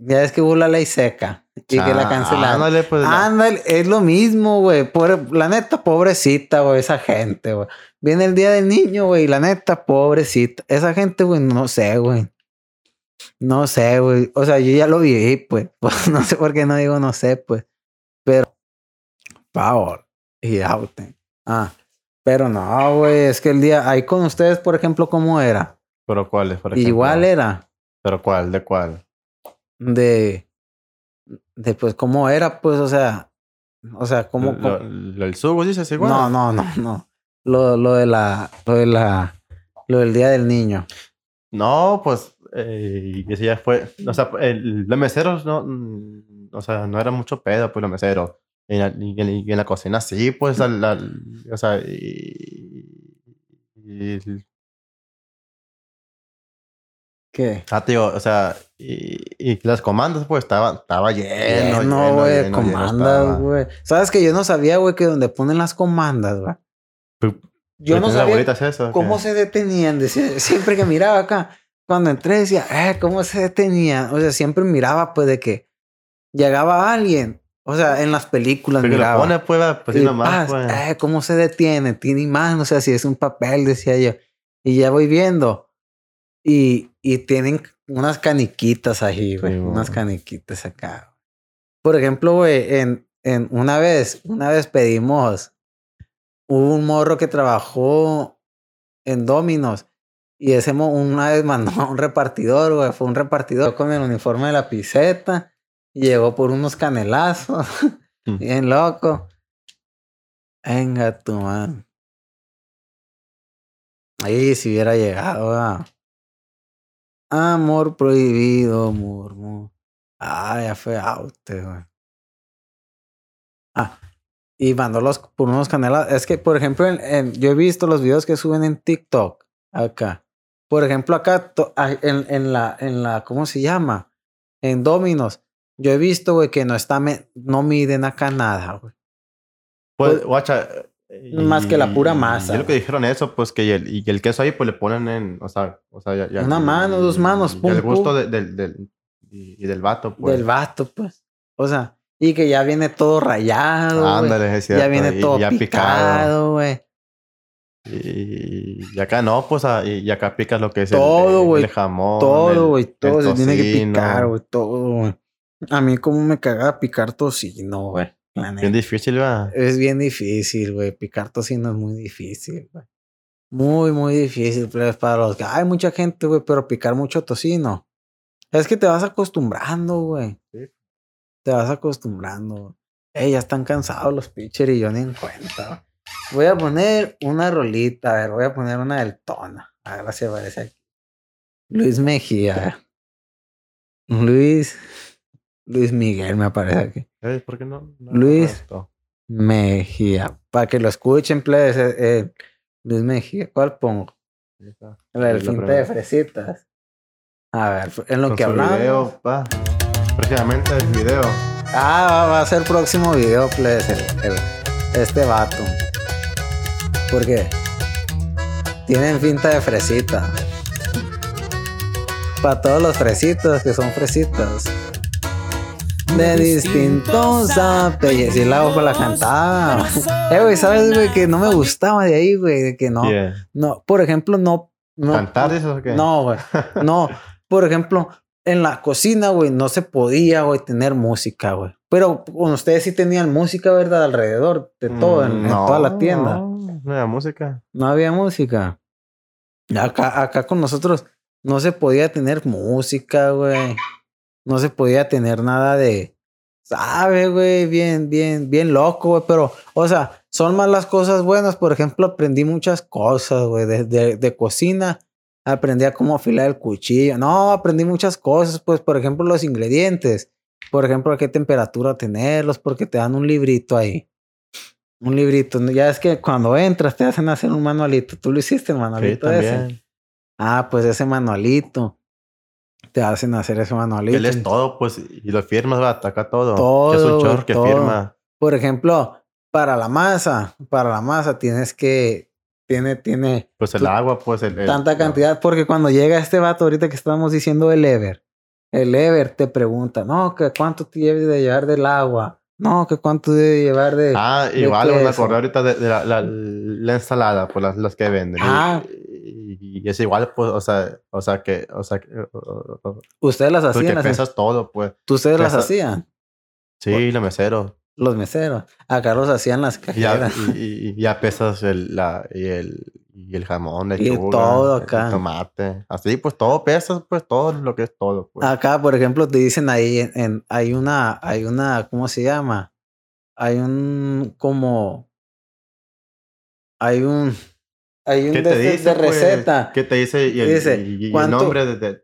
S1: Ya es que hubo la ley seca y que la
S4: Ah,
S1: cancelaron.
S4: Ándale, pues.
S1: Ándale, es lo mismo, güey. La neta, pobrecita, güey, esa gente, güey. Viene el día del niño, güey, la neta, pobrecita. Esa gente, güey, no sé, güey. No sé, güey. O sea, yo ya lo viví, pues. Pues, no sé por qué no digo no sé, pues. Pero, favor, y outen. Ah, pero no, güey, es que el día ahí con ustedes, por ejemplo, ¿cómo era?
S4: ¿Pero cuáles, por ejemplo?
S1: Igual era
S4: ¿Pero cuál? ¿De cuál?
S1: De, de pues, ¿cómo era? Pues, o sea, o sea, ¿cómo?
S4: Lo, lo- el dices igual.
S1: No, no, no, no. Lo, lo de la, lo de la, lo del día del niño.
S4: No, pues. Eh, ese ya fue. O sea, el- los meseros no. mm, O sea, no era mucho pedo, pues los meseros. Y en la, y en- y en la cocina sí, pues. la- la- o sea, y. y-
S1: ¿Qué?
S4: ah, tío, o sea, y, y las comandas, pues estaba, estaba lleno.
S1: no, güey, comandas, güey. Sabes que yo no sabía, güey, que donde ponen las comandas, güey.
S4: Pero-
S1: Yo
S4: pero
S1: no sabía
S4: eso,
S1: cómo
S4: ¿qué?
S1: se detenían. Decía, siempre que miraba acá, cuando entré decía, eh, ¿cómo se detenían? O sea, siempre miraba, pues, de que llegaba alguien. O sea, en las películas
S4: lo
S1: miraba.
S4: pone, pues, pues,
S1: Y
S4: nomás, pues.
S1: eh, ¿Cómo se detiene? Tiene imán, o sea, si es un papel, decía yo. Y ya voy viendo. Y, y tienen unas caniquitas ahí, güey.
S4: Sí,
S1: unas caniquitas acá. Por ejemplo, güey, en, en una vez, una vez pedimos, hubo un morro que trabajó en Dominos. Y ese mo- una vez mandó a un repartidor, güey. Fue un repartidor con el uniforme de la piseta. Y llegó por unos canelazos.
S4: Mm.
S1: Bien loco. Venga, tu man. Ahí si hubiera llegado a... Amor prohibido, murmur. Ah, ya fue out, güey. Ah, y mandó los por unos canales. Es que, por ejemplo, en, en- yo he visto los videos que suben en TikTok acá. Por ejemplo, acá to- en, en la, en la, ¿cómo se llama? En Dominos. Yo he visto, güey, que no está, me- no miden acá nada, güey.
S4: Pues,
S1: Pues,
S4: guacha.
S1: Más que la pura masa,
S4: Y lo que dijeron eso, pues que y el, y el queso ahí, pues le ponen en. O sea, o sea ya, ya-
S1: Una mano, dos manos, pum,
S4: el gusto
S1: pum.
S4: del, del, y, del vato, pues.
S1: Del vato, pues. O sea, y que ya viene todo rayado.
S4: Ándale, es cierto.
S1: Ya viene
S4: y-
S1: todo
S4: ya
S1: picado, güey.
S4: Y, y acá no, pues, y, acá picas lo que es
S1: Todo,
S4: el, jamón.
S1: Todo, güey. Todo
S4: el
S1: se tiene que picar, güey. Todo, güey. A mí como me cagaba picar tocino, güey.
S4: Bien difícil, va.
S1: Es bien difícil, güey. Picar tocino es muy difícil, güey. Muy, muy difícil. Pero es para los que hay mucha gente, güey, pero picar mucho tocino. Es que te vas acostumbrando, güey.
S4: Sí.
S1: Te vas acostumbrando. güey. Ey, ya están cansados los pitchers y yo ni en cuenta. Voy a poner una rolita, a ver, voy a poner una del tono. A ver si aparece aquí. Luis Mejía. Luis. Luis Miguel me aparece aquí.
S4: Eh, ¿Por qué no? no
S1: Luis. Mejía. Para que lo escuchen, plebes. eh, eh, Luis Mejía. ¿Cuál pongo? La del de fresitas. A ver, en lo
S4: Con
S1: que hablamos.
S4: video, pa. Próximamente el video.
S1: Ah, va, a ser próximo video, plebes. el- el- este vato. ¿Por qué? Tienen finta de fresita. Para todos los fresitos que son fresitas. De distintos apellidos. Y la ojo la cantaba. Eh, güey, ¿sabes, güey? Que no me gustaba de ahí, güey. De que no.
S4: Yeah.
S1: No, por ejemplo, no. no
S4: ¿Cantar dices o qué?
S1: No, güey. No. Por ejemplo, en la cocina, güey, no se podía, güey, tener música, güey. Pero con ustedes sí tenían música, ¿verdad? Alrededor de todo, en,
S4: Mm,
S1: toda la tienda.
S4: No, no era música.
S1: No había música. Acá, acá con nosotros no se podía tener música, güey. No se podía tener nada de. Sabe, güey, bien, bien, bien loco, güey. Pero, o sea, son más las cosas buenas. Por ejemplo, aprendí muchas cosas, güey, de, de, de cocina. Aprendí a cómo afilar el cuchillo. No, aprendí muchas cosas, pues, por ejemplo, los ingredientes. Por ejemplo, a qué temperatura tenerlos, porque te dan un librito ahí. Un librito. Ya es que cuando entras te hacen hacer un manualito. Tú lo hiciste el
S4: Sí,
S1: manualito ese. Ah, pues ese manualito. Te hacen hacer ese manualito.
S4: Él es todo, pues, y lo firmas, va, ataca todo.
S1: Todo,
S4: es un chorro que
S1: todo.
S4: firma.
S1: Por ejemplo, para la masa, para la masa tienes que, tiene, tiene
S4: Pues el agua, pues, el... el-
S1: tanta cantidad, porque cuando llega este vato ahorita que estábamos diciendo el Ever, el Ever te pregunta, no, que cuánto te debes de llevar del agua, no, que cuánto debe llevar de...
S4: Ah,
S1: de
S4: igual me
S1: queso.
S4: acordé ahorita de, de la, la, la ensalada, pues las, las que venden.
S1: Ah.
S4: Y, y es igual, pues, o sea, o sea que, o sea, que, o-
S1: Ustedes las
S4: porque
S1: hacían, las-
S4: pesas todo, pues.
S1: ustedes las hacían,
S4: Sí, lo mesero.
S1: los meseros, acá los hacían las
S4: Y ya,
S1: cajeras.
S4: y, y- y ya pesas el, la, y el, y el jamón,
S1: Y
S4: lechuga,
S1: todo
S4: el
S1: acá.
S4: tomate. Así, pues todo pesas, pues todo lo que es todo, pues.
S1: Acá, por ejemplo, te dicen ahí, en, en- hay una, hay una, ¿cómo se llama? Hay un, como, hay un, hay un
S4: ¿Qué
S1: de,
S4: te
S1: de-
S4: dice,
S1: de
S4: pues?
S1: receta
S4: ¿Qué te dice? Y el,
S1: Dice,
S4: y- y el
S1: ¿cuánto-
S4: nombre de, de-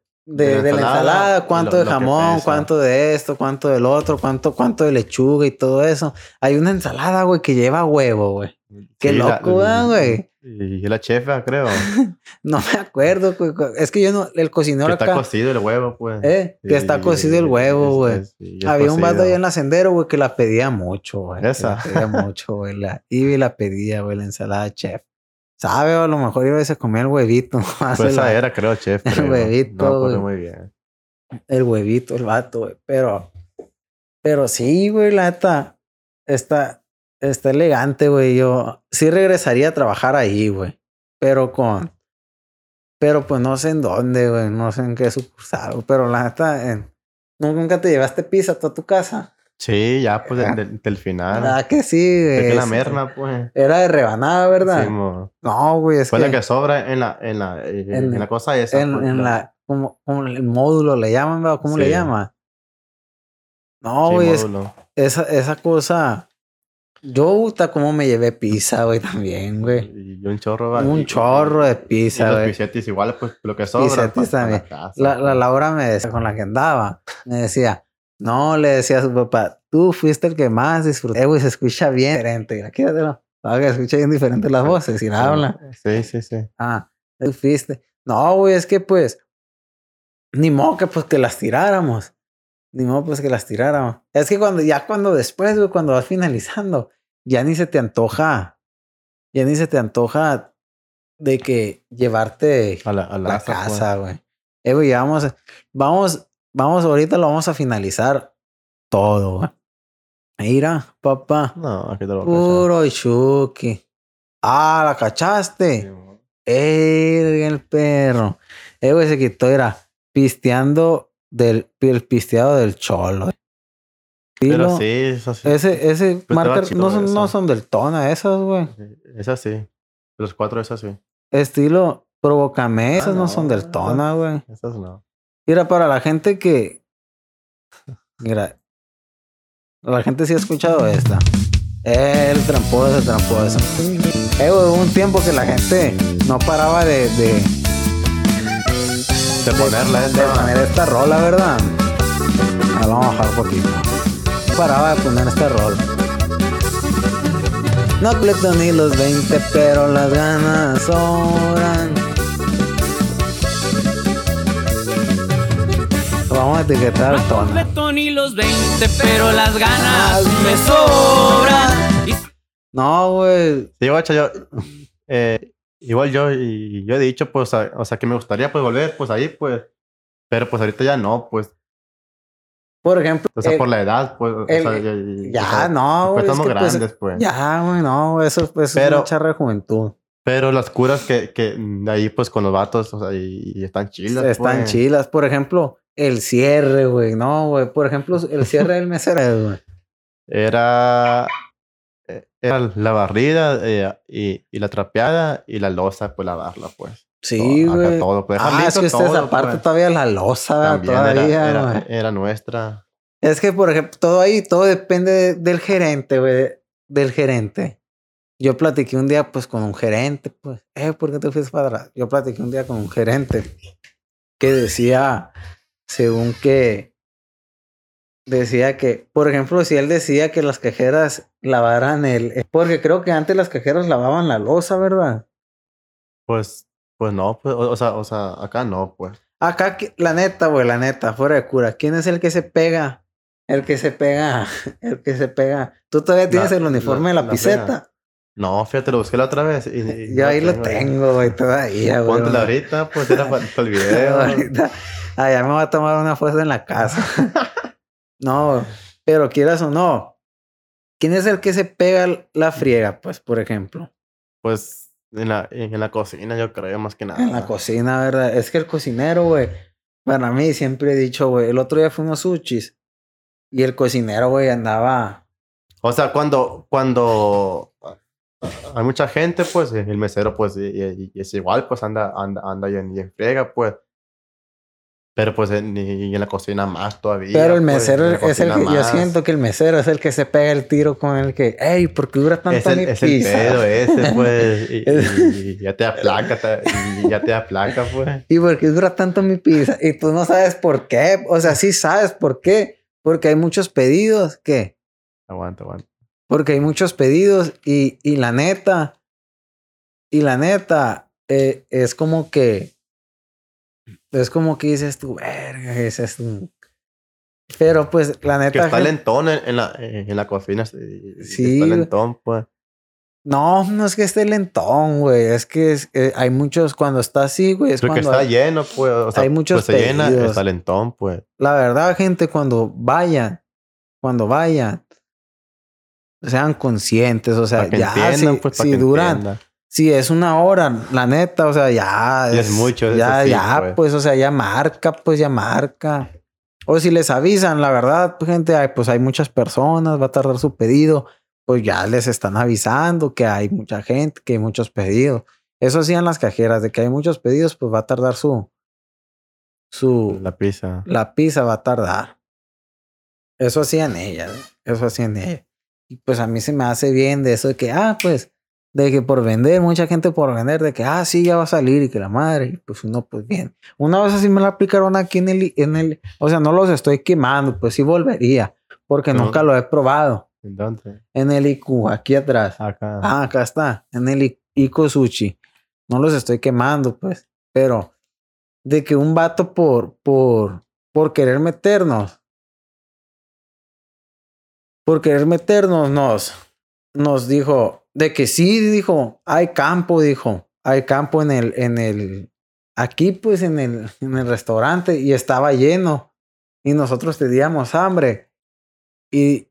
S4: la ensalada
S1: cuánto
S4: lo-
S1: de jamón, cuánto de esto, cuánto del otro, cuánto, cuánto de lechuga y todo eso. Hay una ensalada, güey, que lleva huevo, güey. Qué
S4: Sí,
S1: loco, ¿verdad, güey?
S4: Y la chefa, creo.
S1: No me acuerdo, güey. Es que yo no, el cocinero
S4: que está
S1: acá,
S4: cocido el huevo, pues.
S1: eh, que está cocido el huevo, güey. Había un vato allá en la sendero, güey, que la pedía mucho, güey.
S4: Esa.
S1: La pedía mucho, güey. La, y la pedía, güey, la ensalada chef. ¿Sabe? O a lo mejor iba y se comía el huevito.
S4: Pues esa era, creo, chef.
S1: el
S4: creo.
S1: huevito,
S4: No muy bien.
S1: el huevito, el vato, güey. Pero, pero sí, güey, la neta, está, está elegante, güey. Yo sí regresaría a trabajar ahí, güey. Pero con, pero pues no sé en dónde, güey. No sé en qué sucursal, Pero la neta, en- ¿no- nunca te llevaste pizza a toda tu casa.
S4: Sí, ya, pues,
S1: Ah.
S4: del, del- del final.
S1: Ah, que sí, güey.
S4: que la merna, pues.
S1: Era de rebanada, ¿verdad?
S4: Sí, mo.
S1: no, güey, es
S4: Fue
S1: que,
S4: la que sobra en la, en la, eh,
S1: En-
S4: en, la cosa esa.
S1: en,
S4: pues,
S1: en la, como, como el módulo le llaman, ¿verdad? ¿Cómo le
S4: Sí.
S1: llaman? No,
S4: sí,
S1: güey, es, esa, esa cosa, Yo, puta, cómo me llevé pizza, güey, también, güey.
S4: Y un chorro, va.
S1: Un
S4: Y-
S1: chorro de
S4: Y
S1: pizza,
S4: los
S1: güey.
S4: pisetis igual, pues lo que sobra.
S1: Pisetis
S4: pa
S1: también. La, la
S4: pues.
S1: Laura me decía, con la que andaba, me decía, no, le decía a su papá, tú fuiste el que más disfruté, Eh, güey, se escucha bien diferente. Quédatelo. Ah, que se escucha bien diferente las voces y la habla.
S4: Sí, sí, sí.
S1: Ah, tú fuiste. No, güey, es que pues, ni modo que pues que las tiráramos. Ni modo pues que las tiráramos. Es que cuando, ya cuando después, güey, cuando vas finalizando, ya ni se te antoja, ya ni se te antoja de que llevarte
S4: A la, a la
S1: la
S4: asa, pues.
S1: casa, güey. Eh, güey, ya vamos, vamos, vamos, ahorita lo vamos a finalizar todo. Mira, papá,
S4: No, aquí te lo voy a
S1: puro chuki. Ah, la cachaste. Erga el perro. Eh, güey, se quitó, era pisteando del el pisteado del cholo.
S4: Pero sí, eso sí.
S1: Ese, ese
S4: chido
S1: no son, no son del tona esas, güey.
S4: Esa sí. Los cuatro, esas sí.
S1: Estilo provócame, esas no,
S4: no,
S1: son del
S4: esas-
S1: tona, güey.
S4: Esas no.
S1: Mira, para la gente que. Mira. La gente sí ha escuchado esta. El tramposo, el tramposo. Eh, hubo un tiempo que la gente no paraba de, de,
S4: De ponerla
S1: de
S4: esa.
S1: poner esta rola, ¿verdad? Ahora vamos a bajar un poquito. Paraba de poner esta rola. No completo ni los 20, pero las ganas sobran. Vamos a etiquetar
S3: No
S1: tono.
S3: completo ni los 20, pero las ganas me sobran.
S1: No, güey.
S4: Sí, guacha, yo. eh, igual yo, y yo he dicho, pues, a- o sea, que me gustaría, pues, volver, pues, ahí, pues. Pero, pues, ahorita ya no, pues.
S1: Por ejemplo,
S4: O sea,
S1: el-
S4: por la edad, pues. o
S1: el-
S4: sea, ya, o sea,
S1: no,
S4: Pues
S1: güey. es
S4: estamos
S1: que, pues,
S4: grandes, pues.
S1: ya, güey, no, eso, pues, es
S4: Pero-
S1: una charra de juventud.
S4: Pero las curas que, que de ahí, pues, con los vatos, o sea, y, y están chilas.
S1: Están
S4: pues.
S1: chilas. Por ejemplo, el cierre, güey. No, güey. Por ejemplo, el cierre del mesero, güey.
S4: Era. eh, Era la barrida eh, y, y la trapeada y la losa, pues, lavarla, pues.
S1: Sí, güey.
S4: todo, pues,
S1: Ah, es que ustedes aparte
S4: pues.
S1: todavía la losa, todavía,
S4: era, era, era nuestra.
S1: Es que, por ejemplo, todo ahí, todo depende de- del gerente, güey. Del gerente. Yo platiqué un día, pues, con un gerente, pues. Eh, ¿por qué te fuiste para atrás? Yo platiqué un día con un gerente que decía, según que, decía que, por ejemplo, si él decía que las cajeras lavaran el... eh, Porque creo que antes las cajeras lavaban la losa, ¿verdad?
S4: Pues, pues no, pues, o, o sea, o sea, acá no, pues.
S1: Acá, la neta, güey, la neta, fuera de cura. ¿Quién es el que se pega? El que se pega, el que se pega. Tú todavía tienes
S4: La-
S1: el uniforme de
S4: la-
S1: la,
S4: la
S1: piseta.
S4: pega. No, fíjate, lo busqué la otra vez. Y, y
S1: Yo ahí lo tengo, güey, todavía, güey.
S4: Póntela ahorita, pues era para, para el video.
S1: Ahorita. Ah, ya me voy a tomar una foto en la casa. no, pero quieras o no. ¿Quién es el que se pega la friega, pues, por ejemplo?
S4: Pues en la, en la cocina, yo creo, más que nada.
S1: En la cocina, ¿verdad? Es que el cocinero, güey, para mí siempre he dicho, güey, el otro día fuimos sushis y el cocinero, güey, andaba
S4: O sea, cuando, cuando hay mucha gente, pues el mesero, pues, y, y- y es igual, pues anda, anda, anda y en, y en friega, pues. Pero pues en, y en la cocina más todavía.
S1: Pero el
S4: pues,
S1: mesero
S4: la
S1: es el que,
S4: cocina
S1: yo
S4: más.
S1: siento que el mesero es el que se pega el tiro con el que, ey, ¿por qué dura tanto
S4: Es el,
S1: mi
S4: es el
S1: pizza?
S4: pedo ese, pues. Y, y- y ya te aplaca, te- y ya te aplaca, pues.
S1: ¿Y por qué dura tanto mi pizza? Y tú no sabes por qué. O sea, sí sabes por qué. Porque hay muchos pedidos. ¿Qué?
S4: Aguanta, aguanta.
S1: Porque hay muchos pedidos y, y la neta, y la neta, eh, es como que, es como que dices tú, verga, dices tú. Pero pues la
S4: Que
S1: neta,
S4: está
S1: gen-
S4: lentón en, en la, en la cocina. Sí,
S1: Sí,
S4: Está lentón, pues.
S1: no, no es que esté lentón, güey. Es que es- eh, hay muchos, cuando está así, güey, es
S4: Porque
S1: cuando
S4: está
S1: hay-
S4: lleno, pues. O sea,
S1: hay muchos
S4: pues se llena, está lentón, pues.
S1: la verdad, gente, cuando vayan, cuando vayan, sean conscientes, o sea,
S4: que
S1: ya
S4: entiendan,
S1: si,
S4: pues,
S1: si
S4: que
S1: duran,
S4: entiendan.
S1: Si es una hora, la neta, o sea, ya
S4: Y es mucho,
S1: ya,
S4: sí,
S1: ya,
S4: pues.
S1: pues. o sea, ya marca, pues ya marca. O si les avisan, la verdad, pues, gente, pues hay muchas personas, va a tardar su pedido, pues ya les están avisando que hay mucha gente, que hay muchos pedidos. Eso hacían las cajeras, de que hay muchos pedidos, pues va a tardar su, su,
S4: La pizza.
S1: la pizza va a tardar. Eso hacían ellas, ¿eh? eso hacían ellas. Y pues a mí se me hace bien de eso de que, ah, pues, de que por vender, mucha gente por vender, de que, ah, sí, ya va a salir y que la madre, pues uno, pues bien. Una vez así me la aplicaron aquí en el, en el, o sea, no los estoy quemando, pues sí volvería, porque nunca lo he probado.
S4: ¿En dónde?
S1: En el IQ, aquí atrás.
S4: Acá.
S1: Ah, acá está, en el I- Ico Sushi. No los estoy quemando, pues, pero de que un vato por, por, por querer meternos, por querer meternos, nos, nos dijo, de que sí, dijo, hay campo, dijo, hay campo en el, en el, aquí pues en el, en el restaurante y estaba lleno y nosotros teníamos hambre y,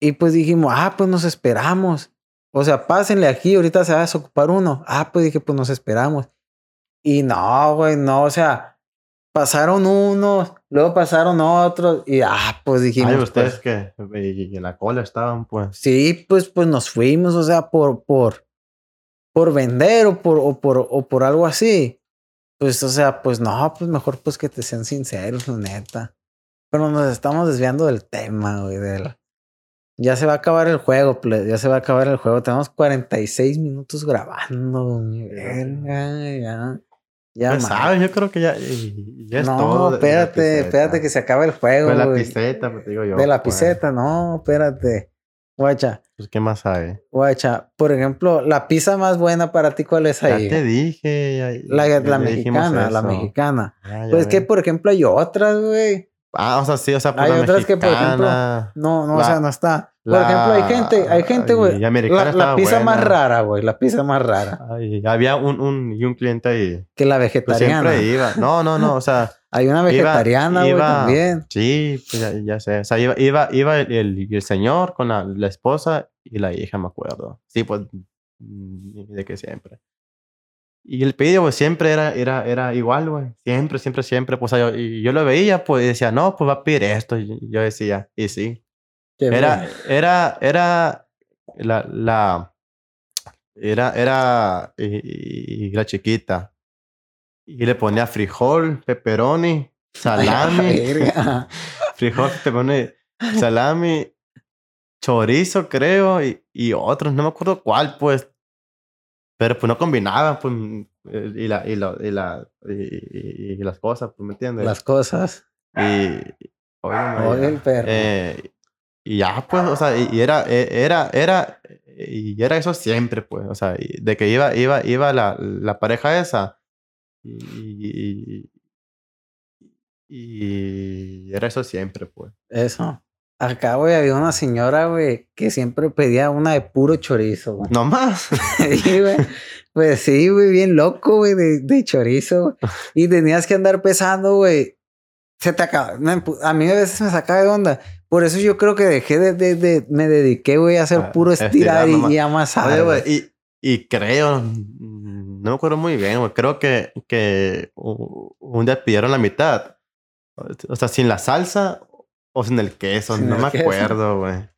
S1: y pues dijimos, ah, pues nos esperamos. O sea, pásenle aquí, ahorita se va a desocupar uno. Ah, pues dije, pues nos esperamos. Y no, güey, no, o sea, pasaron unos, luego pasaron otros, y ah, pues dijimos,
S4: Ay, ustedes
S1: pues,
S4: que y en la cola estaban, pues.
S1: sí, pues, pues nos fuimos, o sea, por, por, por vender o por, o por, o por algo así. Pues, o sea, pues no, pues mejor pues que te sean sinceros, la neta. Pero nos estamos desviando del tema, güey, del... Ya se va a acabar el juego, ple- ya se va a acabar el juego. Tenemos 46 minutos grabando, mi verga, ya. Ya,
S4: Pues sabes, yo creo que ya, ya es
S1: no,
S4: todo. la
S1: espérate, espérate que se acabe el juego.
S4: De la piseta, pues digo yo.
S1: De la
S4: pues.
S1: piseta, no, espérate. Guacha,
S4: Pues, ¿qué más hay?
S1: guacha. Por ejemplo, la pizza más buena para ti, ¿cuál es
S4: Ya
S1: ahí?
S4: te dije. ya-
S1: La,
S4: ya
S1: la mexicana, la mexicana.
S4: Ah, ya
S1: Pues que, por ejemplo, hay otras, güey.
S4: Ah, o sea, sí, o sea, pues
S1: hay
S4: la
S1: otras que, por ejemplo,
S4: mexicana,
S1: No, no, o
S4: La-
S1: sea, no está. Por
S4: la-
S1: ejemplo, hay gente, hay gente, güey. La, la pizza más
S4: buena.
S1: rara, güey. La pizza más rara.
S4: Ay, había un, un, y un cliente ahí.
S1: Que la
S4: Pues
S1: vegetariana.
S4: siempre iba. No, no, no, o sea,
S1: Hay una vegetariana, güey, también.
S4: sí, pues ya, ya sé. O sea, iba, iba, iba el, el, el señor con la, la esposa y la hija, me acuerdo. Sí, pues, mm, de que siempre. Y el pedido, pues, siempre era, era, era igual, güey. Siempre, siempre, siempre. Pues, yo, y yo lo veía, pues, y decía, no, pues va a pedir esto. Y yo decía, y sí. Era, era, era la, la, era, era, y, y la chiquita. Y le ponía frijol, pepperoni, salami, frijol, pepperoni, salami, chorizo, creo, y, y otros, no me acuerdo cuál, pues. Pero pues no combinaban, pues, eh, y, la, y, la, y, la, y, y- y las cosas, pues, ¿me entiendes?
S1: Las cosas.
S4: Y,
S1: Oye, el perro.
S4: eh, y ya, pues, o sea, y, era, e- era, era, y era eso siempre, pues, o sea, de que iba, iba, iba la, la pareja esa, y, y, y era eso siempre, pues.
S1: Eso. Acá, güey, había una señora, güey, que siempre pedía una de puro chorizo, güey.
S4: No más.
S1: Sí, güey. Pues sí, güey, bien loco, güey, de, de chorizo. Y tenías que andar pesando, güey. Se te acaba. A mí a veces me sacaba de onda. Por eso yo creo que dejé de, de, de- me dediqué, güey, a hacer
S4: A
S1: puro
S4: estirar
S1: estirar y, y amasar. Güey.
S4: y, y creo, no me acuerdo muy bien, güey, creo que, que un día pidieron la mitad. O sea, sin la salsa o sin el queso,
S1: Sin
S4: no
S1: el
S4: me
S1: queso.
S4: acuerdo, güey.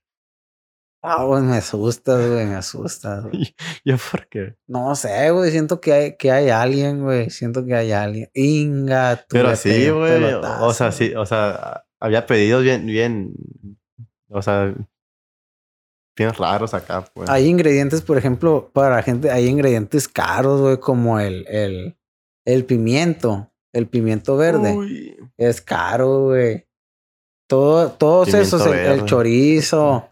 S1: Ah, güey, me asustas, güey, me asustas. güey.
S4: Yo, ¿por qué?
S1: No sé, güey, siento que hay, que hay alguien, güey. Siento que hay alguien. Inga, tú
S4: Pero sí, güey. O sea, sí, o sea, había pedidos bien, bien, o sea, bien raros acá, pues.
S1: Hay ingredientes, por ejemplo, para la gente, hay ingredientes caros, güey, como el, el, el pimiento, el pimiento verde.
S4: Uy.
S1: Es caro, güey. Todo, todos
S4: Pimiento
S1: esos, el, el chorizo,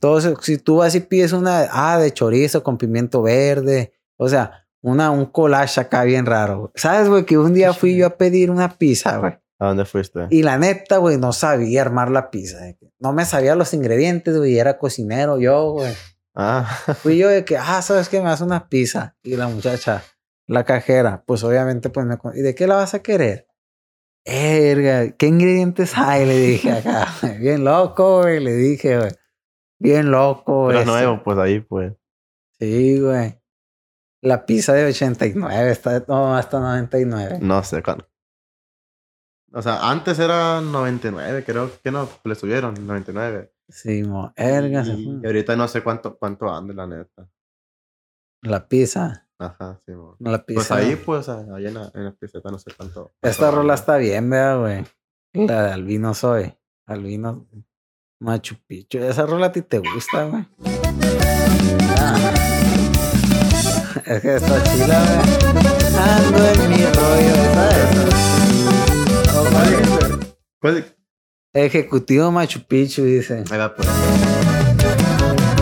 S1: todos, si tú vas y pides una, ah, de chorizo con pimiento verde, o sea, una, un collage acá bien raro. güey. ¿Sabes, güey? Que un día fui yo a pedir una pizza, güey.
S4: ¿A dónde fuiste?
S1: Y la neta, güey, no sabía armar la pizza. No me sabía los ingredientes, güey, era cocinero yo, güey.
S4: Ah,
S1: Fui yo de que, ah, ¿sabes qué? Me hace una pizza. Y la muchacha, la cajera, pues obviamente, pues me... ¿Y de qué la vas a querer? Erga, ¿qué ingredientes hay? Le dije acá. Bien loco, güey, le dije, güey. Bien loco,
S4: pero
S1: este.
S4: nuevo, pues ahí, pues.
S1: Sí, güey. La pizza de 89 está, no, hasta 99.
S4: No sé cuándo. O sea, antes era 99, creo que no, le subieron, 99.
S1: Sí, mo, erga,
S4: y, y ahorita no sé cuánto, cuánto ande, la neta.
S1: La pizza.
S4: Ajá, sí.
S1: La pizza.
S4: Pues ahí, pues, ahí en la, en la piseta no sé cuánto.
S1: Esta rola está bien, vea, güey. La de Albino soy. Albino. Machu Picchu. Esa rola a ti te gusta, güey. Ah. Es que está chila, güey. Ando en mi rollo. ¿Sabes? Ejecutivo Machu Picchu, dice.
S4: Ahí va, pues.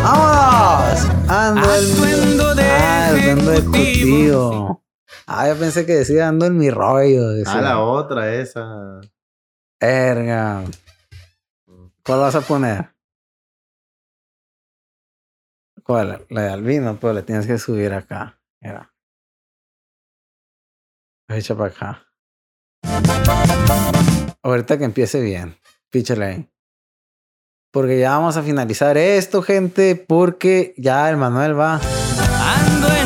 S1: ¡Vámonos! Ando en mi...
S3: Atuendo de
S1: Ah, ando de
S3: ejecutivo.
S1: ejecutivo. Ah, yo pensé que decía ando en mi rollo. decía.
S4: Ah, la otra, esa.
S1: Verga. ¿Cuál vas a poner? ¿Cuál? La de Albino, pero le tienes que subir acá. Mira. Echa para acá. Ahorita que empiece bien. Píchale ahí. Porque ya vamos a finalizar esto, gente. Porque ya el Manuel va.
S3: Ando en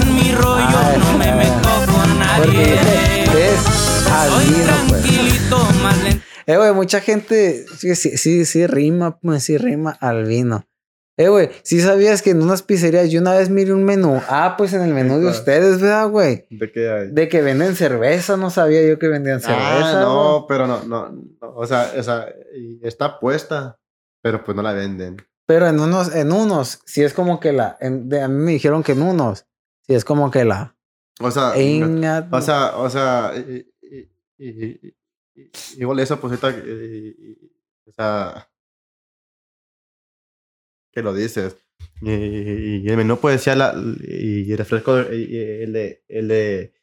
S3: no me meto con nadie.
S1: es
S3: Soy
S1: pues.
S3: tranquilito, más lento.
S1: Eh, güey, mucha gente sí, sí, sí, sí rima, pues sí rima al vino. Eh, güey, sí sabías que en unas pizzerías yo una vez miré un menú. Ah, pues en el menú de ustedes, ¿verdad, güey?
S4: ¿De qué hay?
S1: De que venden cerveza, no sabía yo que vendían cerveza.
S4: Ah, no,
S1: güey.
S4: pero no, no, no, O sea, esa y está puesta, pero pues no la venden.
S1: Pero en unos, en unos, sí es como que la. en- de- a mí me dijeron que en unos, sí es como que la.
S4: O sea, o sea, o sea, y- y- y- y- y- igual esa pues y- y- o sea, que lo dices. Y, y el menú pues decía la, y el refresco, y- y el de, el de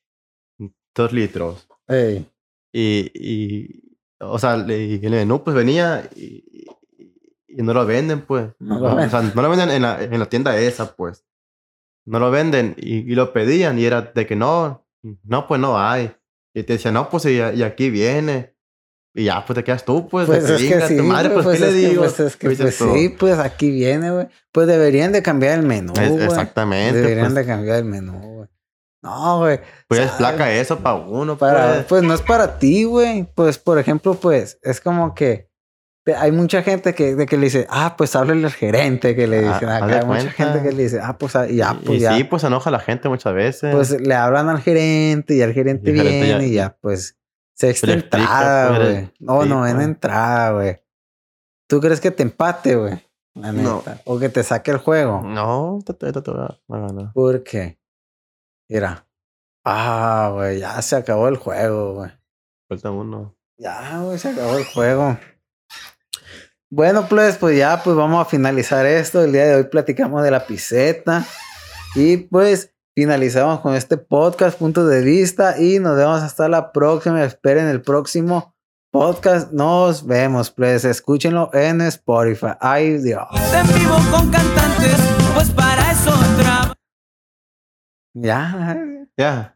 S4: dos litros.
S1: Ey,
S4: Y, y o sea, y el menú pues venía y, y- y no lo venden, pues.
S1: No lo
S4: O sea, no lo venden en la, en la tienda esa, pues. No lo venden y, y lo pedían y era de que no, no, pues no hay. Y te decían, no, pues y, y aquí viene. Y ya, pues te quedas tú, pues.
S1: Pues
S4: de
S1: es que
S4: "Chinga
S1: sí,
S4: tu madre, pues, ¿qué
S1: es
S4: le
S1: que-
S4: digo?
S1: pues es que pues
S4: tú.
S1: sí, pues aquí viene, güey. Pues deberían de cambiar el menú,
S4: Es- exactamente.
S1: Deberían
S4: Pues,
S1: de cambiar el menú, güey. No, güey.
S4: pues es
S1: ¿sabes?
S4: placa eso para uno,
S1: Para,
S4: pues.
S1: pues no es para ti, güey. Pues, por ejemplo, pues, es como que hay mucha gente que, de que le dice, ah, pues háblale al gerente, que le
S4: Ah,
S1: dicen acá. Hay mucha gente que le dice, ah, pues ah, ya, pues
S4: y
S1: ya.
S4: sí, pues se enoja la gente muchas veces.
S1: Pues le hablan al gerente y el gerente
S4: Y el gerente
S1: viene
S4: ya-
S1: y ya, pues, sexta
S4: explica,
S1: entrada,
S4: pues,
S1: güey. No, no, en
S4: pues.
S1: entrada, güey. ¿Tú crees que te empate, güey? La
S4: No.
S1: O que te saque el juego.
S4: no, a ganar.
S1: ¿Por qué? Mira. Ah, güey, ya se acabó el juego, güey.
S4: Falta uno.
S1: Ya, güey, se acabó el juego. Bueno, pues, pues ya, pues vamos a finalizar esto. El día de hoy platicamos de la piseta. Y pues finalizamos con este podcast, punto de vista. Y nos vemos hasta la próxima. Esperen el próximo podcast. Nos vemos, pues. Escúchenlo en Spotify. Ay, Dios.
S3: En vivo con cantantes, pues para eso trabajo.
S1: Ya.
S4: Ya.